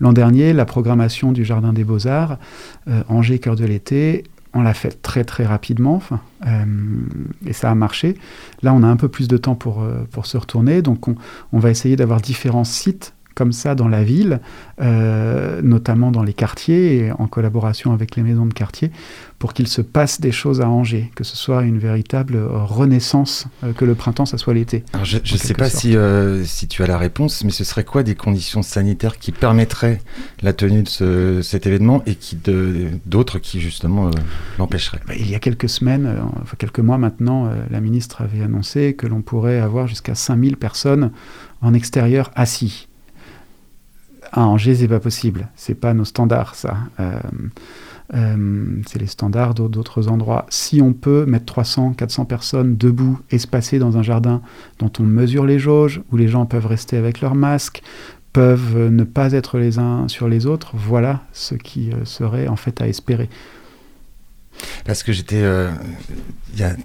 L'an dernier, la programmation du Jardin des Beaux-Arts, euh, Angers, cœur de l'été, on l'a fait très très rapidement, enfin, euh, et ça a marché. Là, on a un peu plus de temps pour, euh, pour se retourner, donc on, on va essayer d'avoir différents sites comme ça dans la ville, euh, notamment dans les quartiers et en collaboration avec les maisons de quartier, pour qu'il se passe des choses à Angers, que ce soit une véritable euh, renaissance, euh, que le printemps, ça soit l'été. Alors, je ne sais pas sorte. si, euh, si tu as la réponse, mais ce serait quoi des conditions sanitaires qui permettraient la tenue de ce- cet événement et qui d'autres qui justement l'empêcheraient? Bah, Il y a quelques semaines, enfin quelques mois maintenant, la ministre avait annoncé que l'on pourrait avoir jusqu'à 5000 personnes en extérieur assis. À Angers, c'est pas possible. C'est pas nos standards, ça. Euh, euh, c'est les standards d'au- d'autres endroits. Si on peut mettre 300, 400 personnes debout, espacées dans un jardin dont on mesure les jauges, où les gens peuvent rester avec leur masque, peuvent euh, ne pas être les uns sur les autres, voilà ce qui serait en fait à espérer. Parce que j'étais.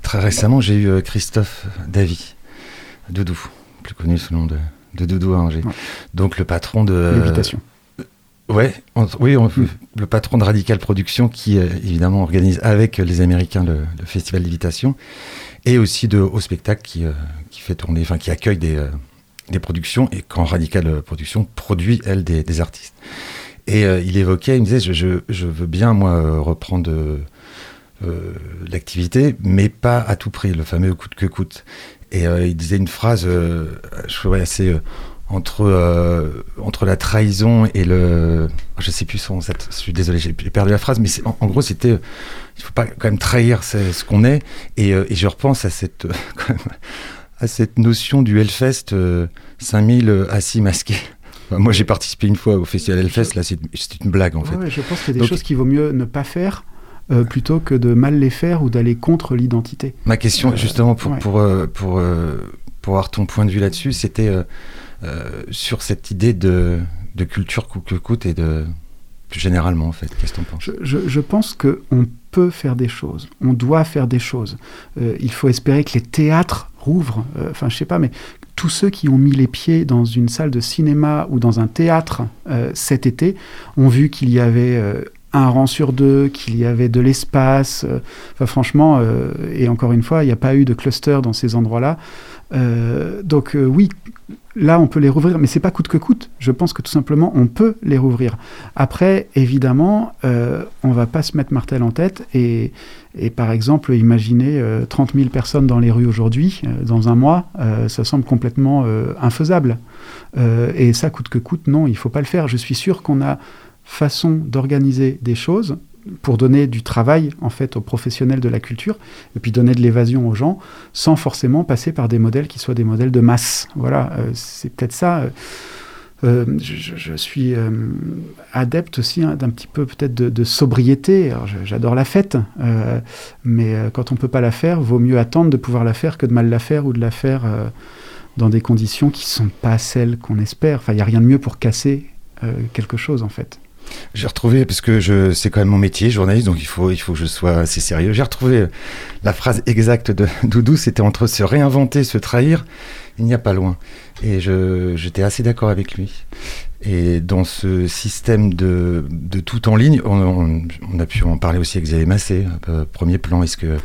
très récemment, j'ai eu Christophe Davy, Doudou, plus connu sous le nom de, de Doudou à Angers. Ouais. Donc le patron de. Lévitation. Ouais, on- oui, on- le patron de Radical Productions qui euh, évidemment organise avec les Américains le, le festival Lévitation et aussi de Au Spectacle qui, euh, qui fait tourner, enfin qui accueille des, euh, des productions et quand Radical Productions produit elle des, des artistes. Et euh, il évoquait, il me disait, je, je, je veux bien moi euh, reprendre euh, euh, l'activité, mais pas à tout prix, le fameux coûte que coûte. Et euh, il disait une phrase, euh, je trouvais assez euh, entre entre la trahison et le, je sais plus son, je suis désolé, j'ai perdu la phrase, mais en, en gros c'était, il faut pas quand même trahir ce, ce qu'on est. Et, et je repense à cette (laughs) quand même, à cette notion du Hellfest, euh, 5000 euh, assis masqués. Moi j'ai participé une fois au festival Hellfest, là c'est une blague en fait. Ouais, je pense qu'il y a des Donc- choses qu'il vaut mieux ne pas faire euh, plutôt que de mal les faire ou d'aller contre l'identité. Ma question, Euh, justement, pour, ouais. pour, euh, pour, euh, pour avoir ton point de vue là-dessus, c'était euh, euh, sur cette idée de, de culture coûte que coûte et de. Plus généralement, en fait. Qu'est-ce que t'en penses? Je, je- je pense qu'on peut faire des choses, on doit faire des choses. Euh, il faut espérer que les théâtres rouvrent, euh, enfin je sais pas, mais tous ceux qui ont mis les pieds dans une salle de cinéma ou dans un théâtre euh, cet été ont vu qu'il y avait euh, un rang sur deux, qu'il y avait de l'espace. euh, Enfin franchement, euh, et encore une fois, il n'y a pas eu de cluster dans ces endroits-là. Euh, donc oui, là on peut les rouvrir, mais c'est pas coûte que coûte. Je pense que tout simplement on peut les rouvrir. Après, évidemment, on va pas se mettre martel en tête et, et par exemple imaginer euh, 30 000 personnes dans les rues aujourd'hui, dans un mois, ça semble complètement infaisable. Et ça coûte que coûte, non, il faut pas le faire. Je suis sûr qu'on a façon d'organiser des choses pour donner du travail en fait aux professionnels de la culture et puis donner de l'évasion aux gens sans forcément passer par des modèles qui soient des modèles de masse. Voilà, euh, c'est peut-être ça. euh, euh, je, suis adepte aussi hein, d'un petit peu peut-être de, de sobriété. J'adore la fête, mais quand on peut pas la faire, vaut mieux attendre de pouvoir la faire que de mal la faire ou de la faire dans des conditions qui sont pas celles qu'on espère. Enfin, il y a rien de mieux pour casser quelque chose en fait. J'ai retrouvé, parce que je, c'est quand même mon métier, journaliste, donc il faut, il faut que je sois assez sérieux. J'ai retrouvé la phrase exacte de (laughs) Doudou, c'était entre se réinventer, se trahir, il n'y a pas loin. Et je, j'étais assez d'accord avec lui. Et dans ce système de, de tout en ligne, on, on- on a pu en parler aussi avec Xavier Massé. euh, premier plan, est-ce que,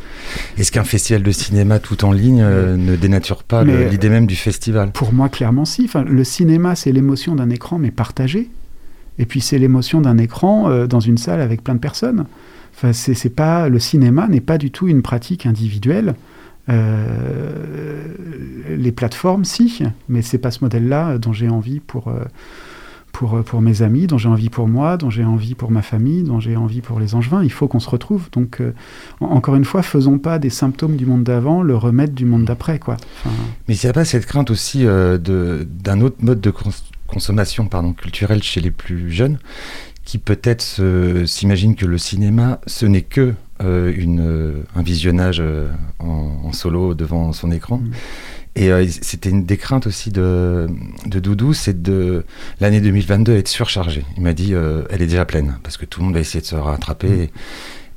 est-ce qu'un festival de cinéma tout en ligne euh, ne dénature pas le- l'idée même du festival? Pour moi, clairement, si. Enfin, le cinéma, c'est l'émotion d'un écran, mais partagé. Et puis, c'est l'émotion d'un écran euh, dans une salle avec plein de personnes. Enfin, c'est pas le cinéma n'est pas du tout une pratique individuelle. Euh, les plateformes, si, mais c'est pas ce modèle-là dont j'ai envie pour euh, pour pour mes amis, dont j'ai envie pour moi, dont j'ai envie pour ma famille, dont j'ai envie pour les Angevins. Il faut qu'on se retrouve. Donc, euh, en- encore une fois, faisons pas des symptômes du monde d'avant le remède du monde d'après, Mais il n'y a pas cette crainte aussi euh, d'un autre mode de cons- consommation pardon, culturelle chez les plus jeunes qui peut-être se- s'imaginent que le cinéma, ce n'est que euh, une, euh, un visionnage euh, en, en solo devant son écran. Mm. Et euh, c'était une des craintes aussi de, de Doudou, c'est de l'année 2022 être surchargée. Il m'a dit, euh, elle est déjà pleine, parce que tout le monde va essayer de se rattraper. Mm.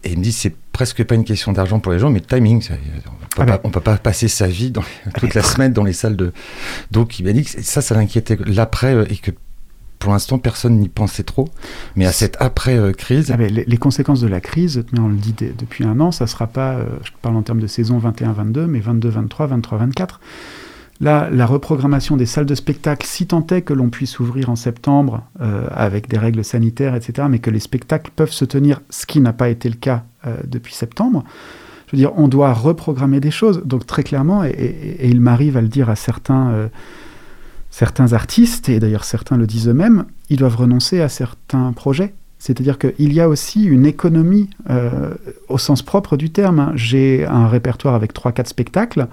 Et, il me dit, c'est presque pas une question d'argent pour les gens, mais de timing. Ça- On Ah on peut pas passer sa vie dans, toute la semaine dans les salles de. Donc il m'a dit que ça, ça l'inquiétait l'après euh, et que pour l'instant personne n'y pensait trop. Mais à cette après-crise, Ah ben, les, les conséquences de la crise, mais on le dit depuis un an, ça sera pas, euh, je parle en termes de saison 21-22, mais 22-23, 23-24. Là, la reprogrammation des salles de spectacle, si tant est que l'on puisse ouvrir en septembre euh, avec des règles sanitaires, etc., mais que les spectacles peuvent se tenir, ce qui n'a pas été le cas euh, depuis septembre, je veux dire, on doit reprogrammer des choses. Donc très clairement, et, il m'arrive à le dire à certains, euh, certains artistes, et d'ailleurs certains le disent eux-mêmes, ils doivent renoncer à certains projets. C'est-à-dire qu'il y a aussi une économie euh, au sens propre du terme. J'ai un répertoire avec 3-4 spectacles,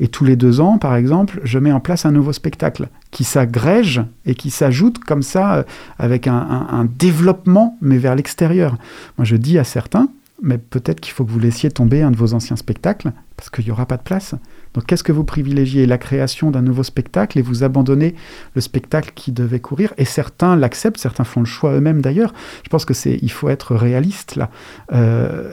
et tous les deux ans, par exemple, je mets en place un nouveau spectacle qui s'agrège et qui s'ajoute comme ça, euh, avec un, un- un développement, mais vers l'extérieur. Moi, je dis à certains, mais peut-être qu'il faut que vous laissiez tomber un de vos anciens spectacles, parce qu'il n'y aura pas de place. Donc qu'est-ce que vous privilégiez? La création d'un nouveau spectacle et vous abandonnez le spectacle qui devait courir? Et certains l'acceptent, certains font le choix eux-mêmes d'ailleurs. Je pense que c'est, il faut être réaliste là. Euh,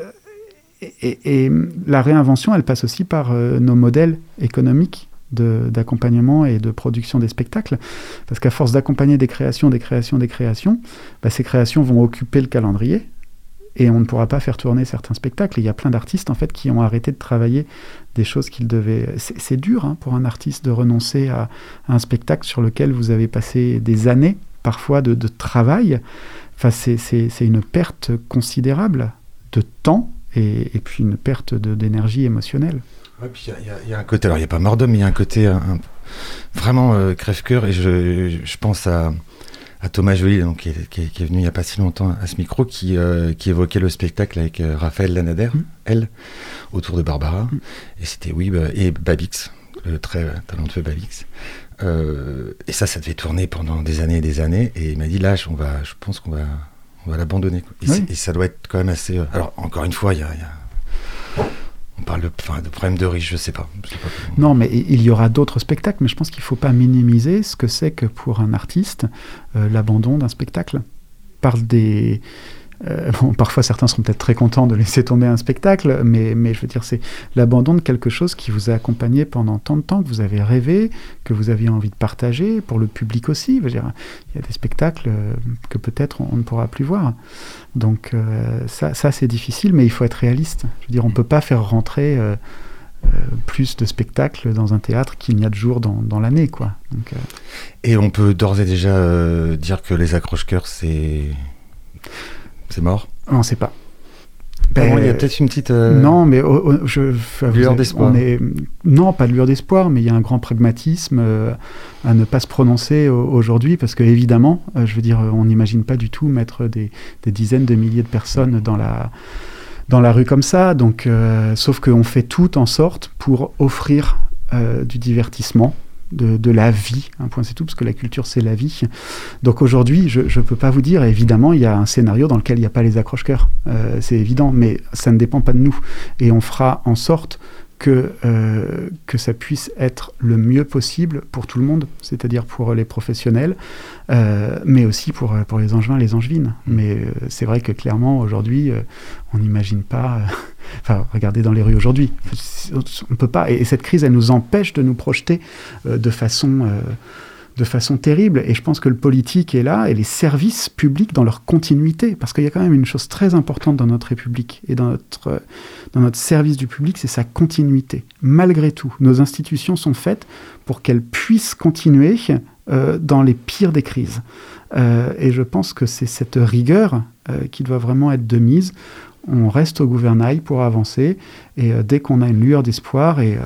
et, la réinvention, elle passe aussi par euh, nos modèles économiques d'accompagnement et de production des spectacles. Parce qu'à force d'accompagner des créations, des créations, des créations, bah, ces créations vont occuper le calendrier et on ne pourra pas faire tourner certains spectacles. Il y a plein d'artistes en fait qui ont arrêté de travailler des choses qu'ils devaient. C'est dur hein, pour un artiste de renoncer à, un spectacle sur lequel vous avez passé des années, parfois de, travail. Enfin, c'est- une perte considérable de temps et, puis une perte d'énergie émotionnelle. Ouais, puis il y a- un côté, alors il n'y a pas mort mais il y a un côté vraiment euh, crève-cœur. Et je pense à, à Thomas Joly, donc, qui, est, qui est- qui est venu il n'y a pas si longtemps à ce micro, qui, euh, qui évoquait le spectacle avec euh, Raphaël Lanader, Mm. elle, autour de Barbara. Mm. Et c'était, oui, bah, et Babix, le très talentueux Babix. Euh, et ça, ça devait tourner pendant des années et des années. Et il m'a dit, là, je- on va, je pense qu'on va, on va l'abandonner. Et, Oui. c'est- et ça doit être quand même assez. euh, alors, encore une fois, il y a. il y a- on parle de, de problème de riche, je. Je sais pas Non, mais il y aura d'autres spectacles, mais je pense qu'il ne faut pas minimiser ce que c'est que pour un artiste euh, l'abandon d'un spectacle. Par des. Euh, bon, parfois, certains seront peut-être très contents de laisser tomber un spectacle, mais, je veux dire, c'est l'abandon de quelque chose qui vous a accompagné pendant tant de temps, que vous avez rêvé, que vous aviez envie de partager, pour le public aussi. Je veux dire, il y a des spectacles euh, que peut-être on, ne pourra plus voir. Donc, euh, ça, c'est difficile, mais il faut être réaliste. Je veux dire, on ne peut pas faire rentrer. plus de spectacles dans un théâtre qu'il n'y a de jours dans, l'année, quoi. Et on peut d'ores et déjà dire que les accroche-cœurs, c'est. C'est mort. on ne sait pas. Ah bon, il y a Ben, peut-être une petite. euh, Non, mais oh, oh, je, Lueur d'espoir. est- Non, pas de lueur d'espoir, mais il y a un grand pragmatisme euh, à ne pas se prononcer au- aujourd'hui, parce que évidemment, euh, je veux dire, on n'imagine pas du tout mettre des, des dizaines de milliers de personnes dans la dans la rue comme ça. Donc, euh, sauf qu'on fait tout en sorte pour offrir euh, du divertissement. De, la vie, un point c'est tout, parce que la culture c'est la vie. Donc aujourd'hui, je ne peux pas vous dire, évidemment, il y a un scénario dans lequel il n'y a pas les accroche-cœurs, Euh, c'est évident, mais ça ne dépend pas de nous. Et on fera en sorte que, euh, que ça puisse être le mieux possible pour tout le monde, c'est-à-dire pour les professionnels, euh, mais aussi pour, pour les angevins, les angevines. Mais euh, c'est vrai que clairement, aujourd'hui, euh, on n'imagine pas... euh, (laughs) Enfin, regardez dans les rues aujourd'hui. On peut pas. Et, et cette crise, elle nous empêche de nous projeter euh, de façon... de façon terrible. Et je pense que le politique est là et les services publics dans leur continuité. Parce qu'il y a quand même une chose très importante dans notre République et dans notre, dans notre service du public, c'est sa continuité. Malgré tout, nos institutions sont faites pour qu'elles puissent continuer euh, dans les pires des crises. Euh, et je pense que c'est cette rigueur euh, qui doit vraiment être de mise. On reste au gouvernail pour avancer et dès qu'on a une lueur d'espoir et,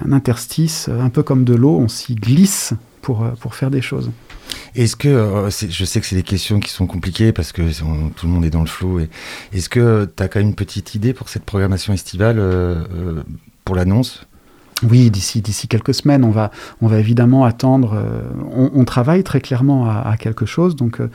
un interstice, un peu comme de l'eau, on s'y glisse euh, pour faire des choses. Est-ce que, euh, je sais que c'est des questions qui sont compliquées parce que tout le monde est dans le flou. Est-ce que tu as quand même une petite idée pour cette programmation estivale, euh, pour l'annonce? Oui, d'ici d'ici quelques semaines, on va on va évidemment attendre. euh, on, on travaille très clairement à, à quelque chose, donc euh,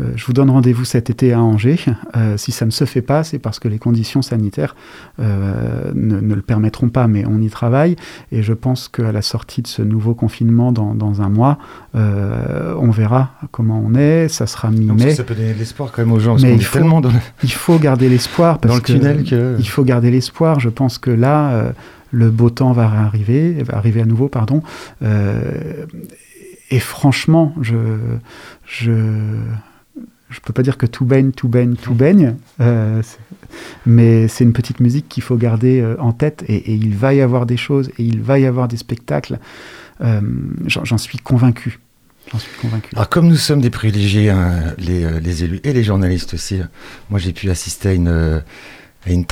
euh, je vous donne rendez-vous cet été à Angers. Euh, si ça ne se fait pas, c'est parce que les conditions sanitaires euh, ne, ne le permettront pas, mais on y travaille. Et je pense qu'à la sortie de ce nouveau confinement dans, dans un mois, euh, on verra comment on est. Ça sera mi-mai. ça peut donner de l'espoir quand même aux gens, parce Mais il est faut- tellement dans le, Il faut garder l'espoir parce dans le que tunnel que... il faut garder l'espoir. Je pense que là, euh, le beau temps va arriver, va arriver à nouveau, pardon. Euh, et franchement, je, je, je peux pas dire que tout baigne, tout baigne, tout baigne, euh, mais c'est une petite musique qu'il faut garder euh, en tête. Et, il va y avoir des choses, et il va y avoir des spectacles. J'en suis convaincu. Suis. Alors, comme nous sommes des privilégiés, hein, les, les élus et les journalistes aussi, moi j'ai pu assister à une. à une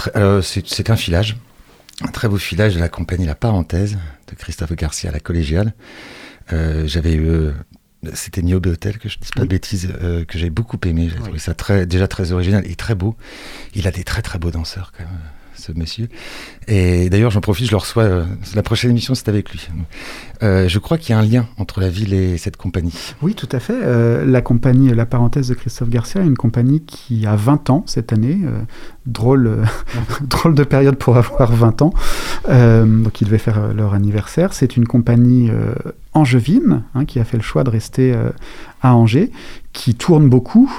c'est un filage, un très beau filage de la compagnie La Parenthèse de Christophe Garcia, la collégiale. Euh, J'avais eu. c'était Niobe Hotel, que je ne dis pas de bêtises, euh, que j'ai beaucoup aimé. J'ai Oui. trouvé ça très, déjà très original et très beau. Il a des très très beaux danseurs, quand même, ce monsieur. Et d'ailleurs, j'en profite, je le reçois. euh, la prochaine émission, c'est avec lui. Euh, je crois qu'il y a un lien entre la ville et cette compagnie. Oui, tout à fait. Euh, la compagnie, la parenthèse de Christophe Garcia, une compagnie qui a 20 ans cette année. Euh, drôle, euh, (laughs) drôle de période pour avoir 20 ans. Donc, ils devaient faire leur anniversaire. C'est une compagnie angevine hein, qui a fait le choix de rester à Angers, qui tourne beaucoup.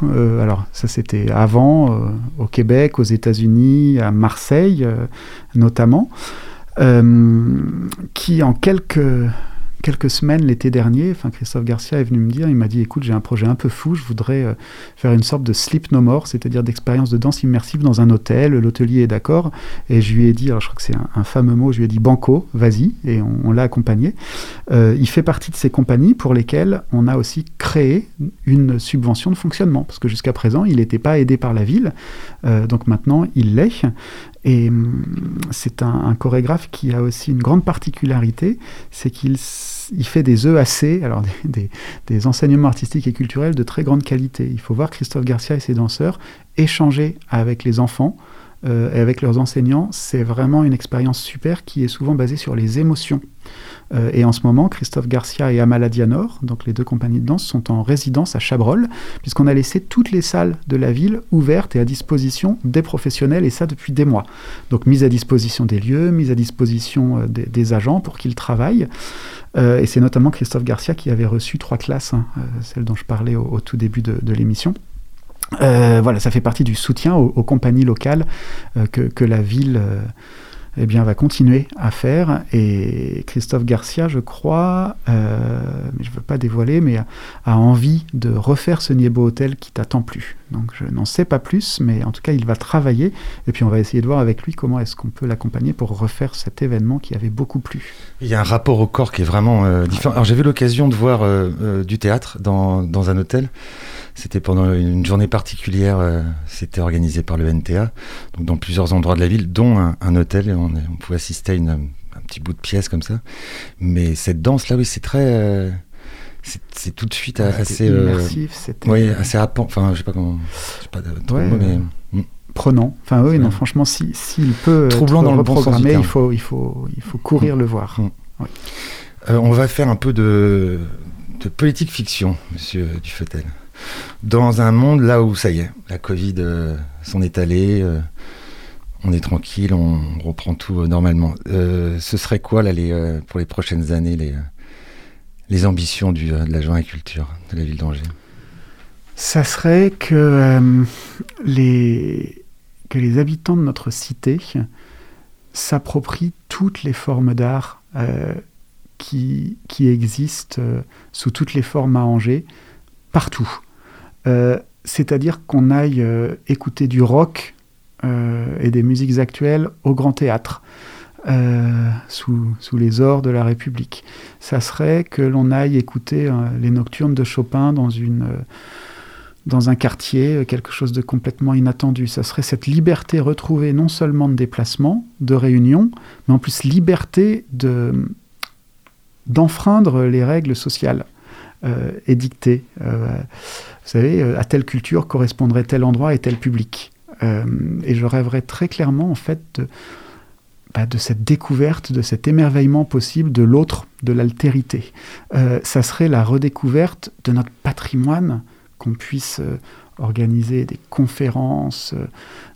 Alors, ça, c'était avant, au Québec, aux États-Unis, à Marseille notamment. Qui en quelques quelques semaines l'été dernier, enfin Christophe Garcia est venu me dire, il m'a dit écoute j'ai un projet un peu fou, je voudrais euh, faire une sorte de sleep no more, c'est-à-dire d'expérience de danse immersive dans un hôtel, l'hôtelier est d'accord, et je lui ai dit, alors je crois que c'est un, fameux mot, je lui ai dit banco, vas-y, et on, l'a accompagné. Euh, il fait partie de ces compagnies pour lesquelles on a aussi créé une subvention de fonctionnement, parce que jusqu'à présent il n'était pas aidé par la ville, Euh, donc maintenant il l'est. Et hum, c'est un, un chorégraphe qui a aussi une grande particularité, c'est qu'il il fait des EAC, alors (laughs) des, enseignements artistiques et culturels de très grande qualité. Il faut voir Christophe Garcia et ses danseurs échanger avec les enfants euh, et avec leurs enseignants. C'est vraiment une expérience super qui est souvent basée sur les émotions. Euh, et en ce moment, Christophe Garcia et Amala Dianor, donc les deux compagnies de danse, sont en résidence à Chabrol, puisqu'on a laissé toutes les salles de la ville ouvertes et à disposition des professionnels, et ça depuis des mois. Donc mise à disposition des lieux, mise à disposition euh, des, agents pour qu'ils travaillent. Euh, et c'est notamment Christophe Garcia qui avait reçu trois classes, hein, celle dont je parlais au, tout début de, l'émission. Voilà, ça fait partie du soutien aux, compagnies locales que, la ville eh bien, va continuer à faire. Et Christophe Garcia, je crois, euh, mais je ne veux pas dévoiler, mais a, envie de refaire ce Niebo Hotel qui t'attend plus. Donc je n'en sais pas plus, mais en tout cas, il va travailler. Et puis on va essayer de voir avec lui comment est-ce qu'on peut l'accompagner pour refaire cet événement qui avait beaucoup plu. Il y a un rapport au corps qui est vraiment euh, différent. Alors j'ai eu l'occasion de voir euh, euh, du théâtre dans, dans un hôtel. C'était pendant une journée particulière. C'était organisé par le NTA, donc dans plusieurs endroits de la ville, dont un, hôtel. Et on, pouvait assister à une, un petit bout de pièce comme ça. Mais cette danse-là, oui, c'est très, c'est tout de suite assez, euh, immersif, c'était oui, assez happant. Enfin, je sais pas comment, je sais pas trop Ouais, mais euh, prenant. Enfin oui, non, franchement, si- s'il peut Troublant dans le bon sens du reprogrammé, terme. il faut, il faut, il faut courir le voir. Mm. Euh, on va faire un peu de, de politique fiction, monsieur Dufetel. Dans un monde là où ça y est, la Covid euh, s'en est allée, euh, on est tranquille, on reprend tout normalement. Ce serait quoi là, les, pour les prochaines années les, les ambitions du, euh, de la joint et culture de la ville d'Angers Ça serait que, euh, les, que les habitants de notre cité s'approprient toutes les formes d'art euh, qui, qui existent sous toutes les formes à Angers, partout. C'est-à-dire qu'on aille écouter du rock et des musiques actuelles au Grand Théâtre. Euh, sous, les ors de la République. Ça serait que l'on aille écouter euh, les nocturnes de Chopin dans euh, un quartier, quelque chose de complètement inattendu. Ça serait cette liberté retrouvée non seulement de déplacement, de réunion, mais en plus liberté de d'enfreindre les règles sociales édictées. Vous savez, à telle culture correspondrait tel endroit et tel public. Et je rêverais très clairement, en fait, de bah, de cette découverte, de cet émerveillement possible de l'autre, de l'altérité. Euh, ça serait la redécouverte de notre patrimoine, qu'on puisse euh, organiser des conférences, euh,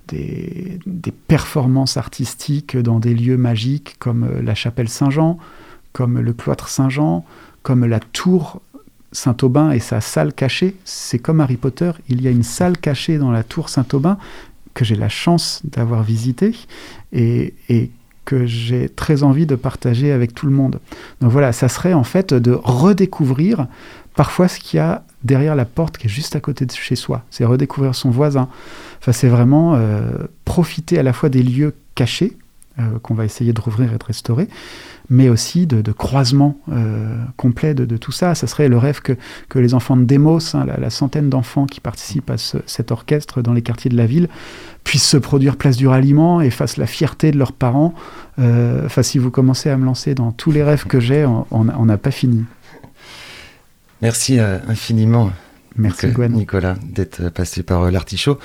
des, performances artistiques dans des lieux magiques comme euh, la chapelle Saint-Jean, comme le cloître Saint-Jean, comme la tour Saint-Aubin et sa salle cachée. C'est comme Harry Potter, il y a une salle cachée dans la tour Saint-Aubin que j'ai la chance d'avoir visitée et que j'ai très envie de partager avec tout le monde. Donc voilà, ça serait en fait de redécouvrir parfois ce qu'il y a derrière la porte qui est juste à côté de chez soi. C'est redécouvrir son voisin. Enfin, c'est vraiment euh, profiter à la fois des lieux cachés euh, qu'on va essayer de rouvrir et de restaurer, mais aussi de, de croisement euh, complet de, de tout ça. Ça serait le rêve que, que les enfants de Demos, hein, la, la centaine d'enfants qui participent à ce- cet orchestre dans les quartiers de la ville, puissent se produire place du ralliement et fassent la fierté de leurs parents. Euh, Enfin, si vous commencez à me lancer dans tous les rêves que j'ai, on n'a pas fini. Merci euh, infiniment. Merci. Nicolas d'être passé par l'artichaut.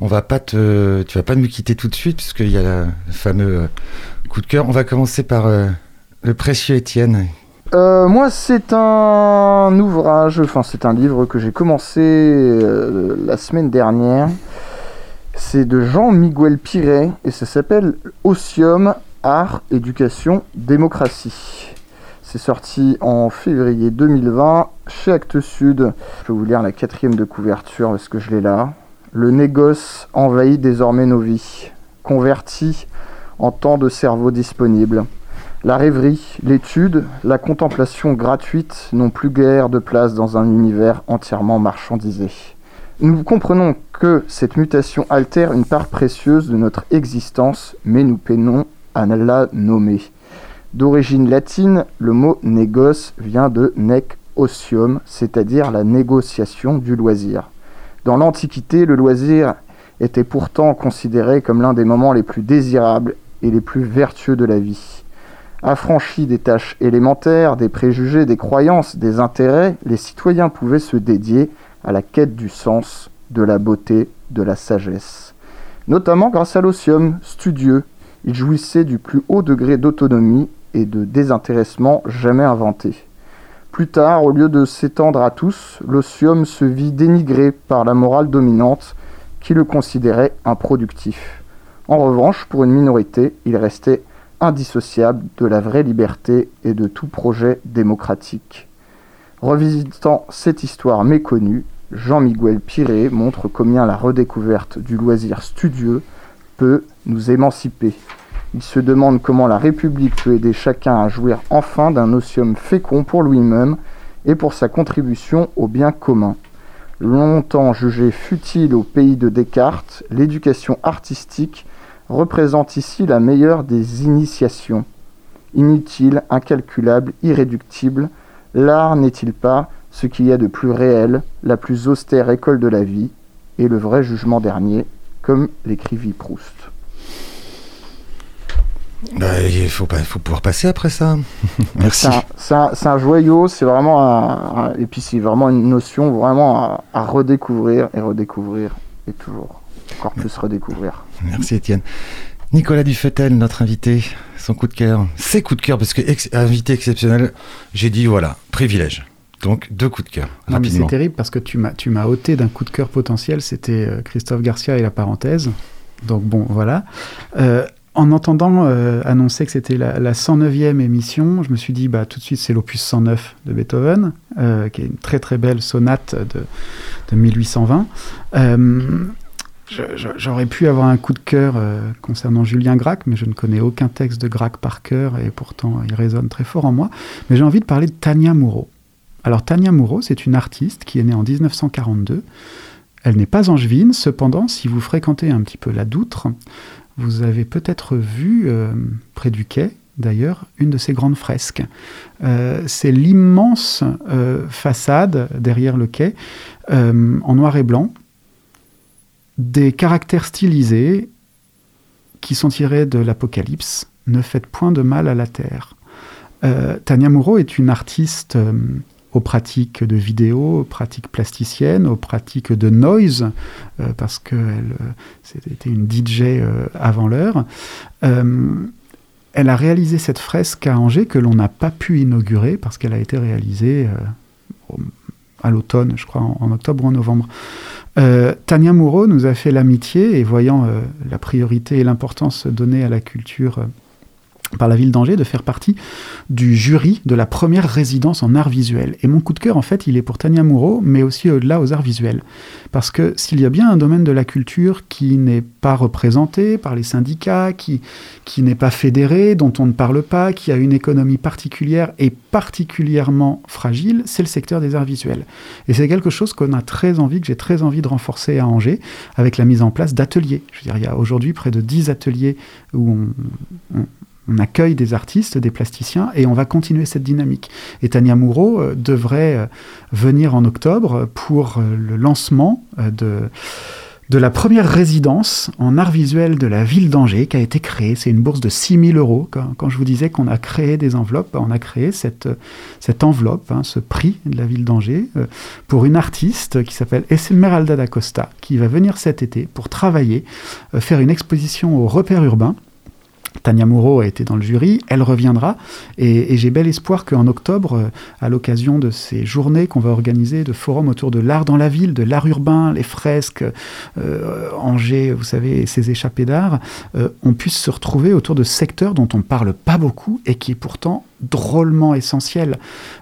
On va pas te, tu vas pas nous quitter tout de suite puisqu'il y a le fameux coup de cœur. On va commencer par le précieux Étienne. Euh, moi, c'est un ouvrage, enfin, c'est un livre que j'ai commencé euh, la semaine dernière. C'est de Jean-Miguel Piret et ça s'appelle Ossium, Art, Éducation, Démocratie. C'est sorti en février 2020 chez Actes Sud. Je vais vous lire la quatrième de couverture parce que je l'ai là. Le négoce envahit désormais nos vies, converti en temps de cerveau disponible. La rêverie, l'étude, la contemplation gratuite n'ont plus guère de place dans un univers entièrement marchandisé. Nous comprenons que cette mutation altère une part précieuse de notre existence, mais nous peinons à la nommer. D'origine latine, le mot négoce vient de nec osium, c'est-à-dire la négociation du loisir. Dans l'Antiquité, le loisir était pourtant considéré comme l'un des moments les plus désirables et les plus vertueux de la vie. Affranchis des tâches élémentaires, des préjugés, des croyances, des intérêts, les citoyens pouvaient se dédier à la quête du sens, de la beauté, de la sagesse. Notamment grâce à l'osium, studieux, il jouissait du plus haut degré d'autonomie et de désintéressement jamais inventé. Plus tard, au lieu de s'étendre à tous, l'osium se vit dénigré par la morale dominante qui le considérait improductif. En revanche, pour une minorité, il restait indissociable de la vraie liberté et de tout projet démocratique. Revisitant cette histoire méconnue, Jean-Miguel Piret montre combien la redécouverte du loisir studieux peut nous émanciper. Il se demande comment la République peut aider chacun à jouir enfin d'un osium fécond pour lui-même et pour sa contribution au bien commun. Longtemps jugée futile au pays de Descartes, l'éducation artistique représente ici la meilleure des initiations. Inutile, incalculable, irréductible, l'art n'est-il pas ce qu'il y a de plus réel, la plus austère école de la vie, et le vrai jugement dernier, comme l'écrivit Proust. Bah, il faut, pas, faut pouvoir passer après ça. (laughs) Merci. C'est un, joyau, c'est vraiment un- et puis c'est vraiment une notion vraiment à, à redécouvrir et redécouvrir et toujours encore plus redécouvrir. Merci Étienne. Nicolas Dufetel, notre invité, son coup de cœur, ses coups de cœur, parce que ex- invité exceptionnel, j'ai dit voilà, privilège. Donc deux coups de cœur, c'est terrible parce que tu m'as, tu m'as ôté d'un coup de cœur potentiel. C'était euh, Christophe Garcia et la parenthèse. Donc bon, voilà. Euh, en entendant euh, annoncer que c'était la, la 109e émission, je me suis dit, bah, tout de suite, c'est l'opus 109 de Beethoven, euh, qui est une très très belle sonate de, de 1820. J'aurais pu avoir un coup de cœur euh, concernant Julien Gracq, mais je ne connais aucun texte de Gracq par cœur et pourtant il résonne très fort en moi. Mais j'ai envie de parler de Tania Moreau. Alors Tania Moreau, c'est une artiste qui est née en 1942. Elle n'est pas angevine, cependant, si vous fréquentez un petit peu la Doutre, vous avez peut-être vu, euh, près du quai d'ailleurs, une de ses grandes fresques. Euh, c'est l'immense façade derrière le quai, en noir et blanc, des caractères stylisés qui sont tirés de l'Apocalypse. Ne faites point de mal à la terre. Euh, Tania Moreau est une artiste euh, aux pratiques de vidéo, aux pratiques plasticiennes, aux pratiques de noise, euh, parce qu'elle c'était une DJ avant l'heure. Elle a réalisé cette fresque à Angers que l'on n'a pas pu inaugurer parce qu'elle a été réalisée à l'automne, je crois, en octobre ou en novembre. Euh, Tania Moreau nous a fait l'amitié et voyant euh, la priorité et l'importance donnée à la culture euh, par la ville d'Angers, de faire partie du jury de la première résidence en art visuel. Et mon coup de cœur, en fait, il est pour Tania Moreau, mais aussi au-delà aux arts visuels. Parce que s'il y a bien un domaine de la culture qui n'est pas représenté par les syndicats, qui, n'est pas fédéré, dont on ne parle pas, qui a une économie particulière et particulièrement fragile, c'est le secteur des arts visuels. Et c'est quelque chose qu'on a très envie, que j'ai très envie de renforcer à Angers, avec la mise en place d'ateliers. Je veux dire, il y a aujourd'hui près de 10 ateliers où on- on accueille des artistes, des plasticiens, et on va continuer cette dynamique. Et Tania Moreau euh, devrait euh, venir en octobre pour euh, le lancement de, de la première résidence en art visuel de la ville d'Angers qui a été créée. C'est une bourse de 6 000 euros. Quand, je vous disais qu'on a créé des enveloppes, on a créé cette, cette enveloppe, hein, ce prix de la ville d'Angers, pour une artiste qui s'appelle Esmeralda da Costa, qui va venir cet été pour travailler, faire une exposition au repère urbain. Tania Moreau a été dans le jury, elle reviendra, et, j'ai bel espoir qu'en octobre, euh, à l'occasion de ces journées qu'on va organiser, de forums autour de l'art dans la ville, de l'art urbain, les fresques, euh, Angers, vous savez, ses échappées d'art, euh, on puisse se retrouver autour de secteurs dont on parle pas beaucoup et qui est pourtant drôlement essentiel.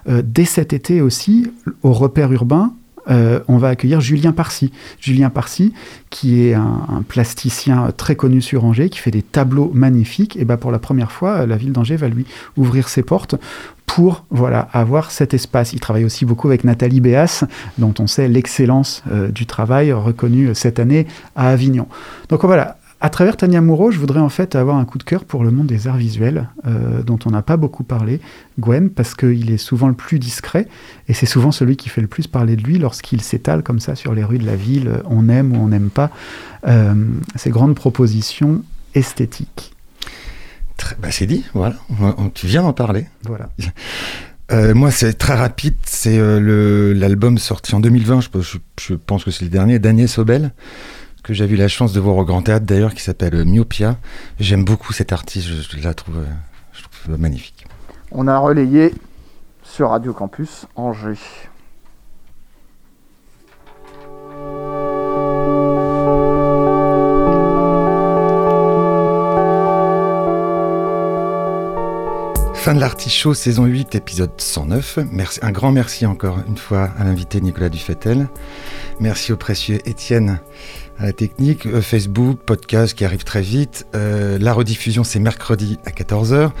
Dès cet été aussi, au repère urbain, euh, on va accueillir Julien Parcy. Julien Parcy, qui est un, plasticien très connu sur Angers, qui fait des tableaux magnifiques. Et ben pour la première fois, la ville d'Angers va lui ouvrir ses portes pour voilà avoir cet espace. Il travaille aussi beaucoup avec Nathalie Béas, dont on sait l'excellence euh, du travail reconnue cette année à Avignon. Donc voilà. À travers Tania Moreau, je voudrais en fait avoir un coup de cœur pour le monde des arts visuels, euh, dont on n'a pas beaucoup parlé, Gwen, parce qu'il est souvent le plus discret, et c'est souvent celui qui fait le plus parler de lui lorsqu'il s'étale comme ça sur les rues de la ville, on aime ou on n'aime pas, euh, ces grandes propositions esthétiques. Bah, c'est dit, voilà. Tu viens d'en parler. Voilà. Euh, moi, c'est très rapide. C'est euh, l'album sorti en 2020. Je, peux- je- je pense que c'est le dernier d'Agnès Sobel, que j'ai eu la chance de voir au Grand Théâtre d'ailleurs, qui s'appelle euh, Myopia. J'aime beaucoup cette artiste. Je, je la trouve, euh, je trouve magnifique. On a relayé sur Radio Campus Angers. Fin de l'artichaut, saison 8, épisode 109. Merci, un grand merci encore une fois à l'invité Nicolas Dufetel. Merci au précieux Étienne à la technique, euh, Facebook, podcast qui arrive très vite. Euh, la rediffusion, c'est mercredi à 14h.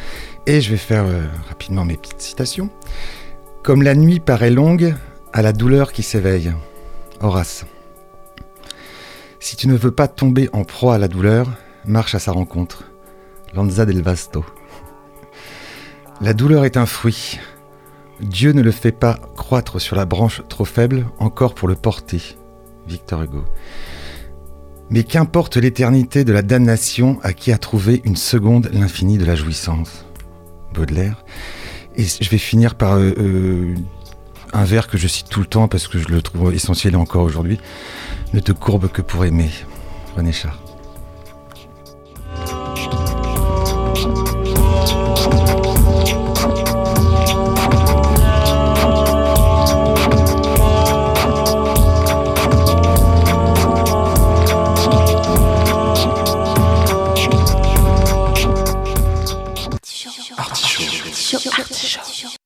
Et je vais faire euh, rapidement mes petites citations. Comme la nuit paraît longue, à la douleur qui s'éveille. Horace. Si tu ne veux pas tomber en proie à la douleur, marche à sa rencontre. Lanza del Vasto. La douleur est un fruit. Dieu ne le fait pas croître sur la branche trop faible encore pour le porter. Victor Hugo. Mais qu'importe l'éternité de la damnation à qui a trouvé une seconde l'infini de la jouissance? Baudelaire. Et je vais finir par euh, euh, un vers que je cite tout le temps parce que je le trouve essentiel encore aujourd'hui. Ne te courbe que pour aimer. René Char.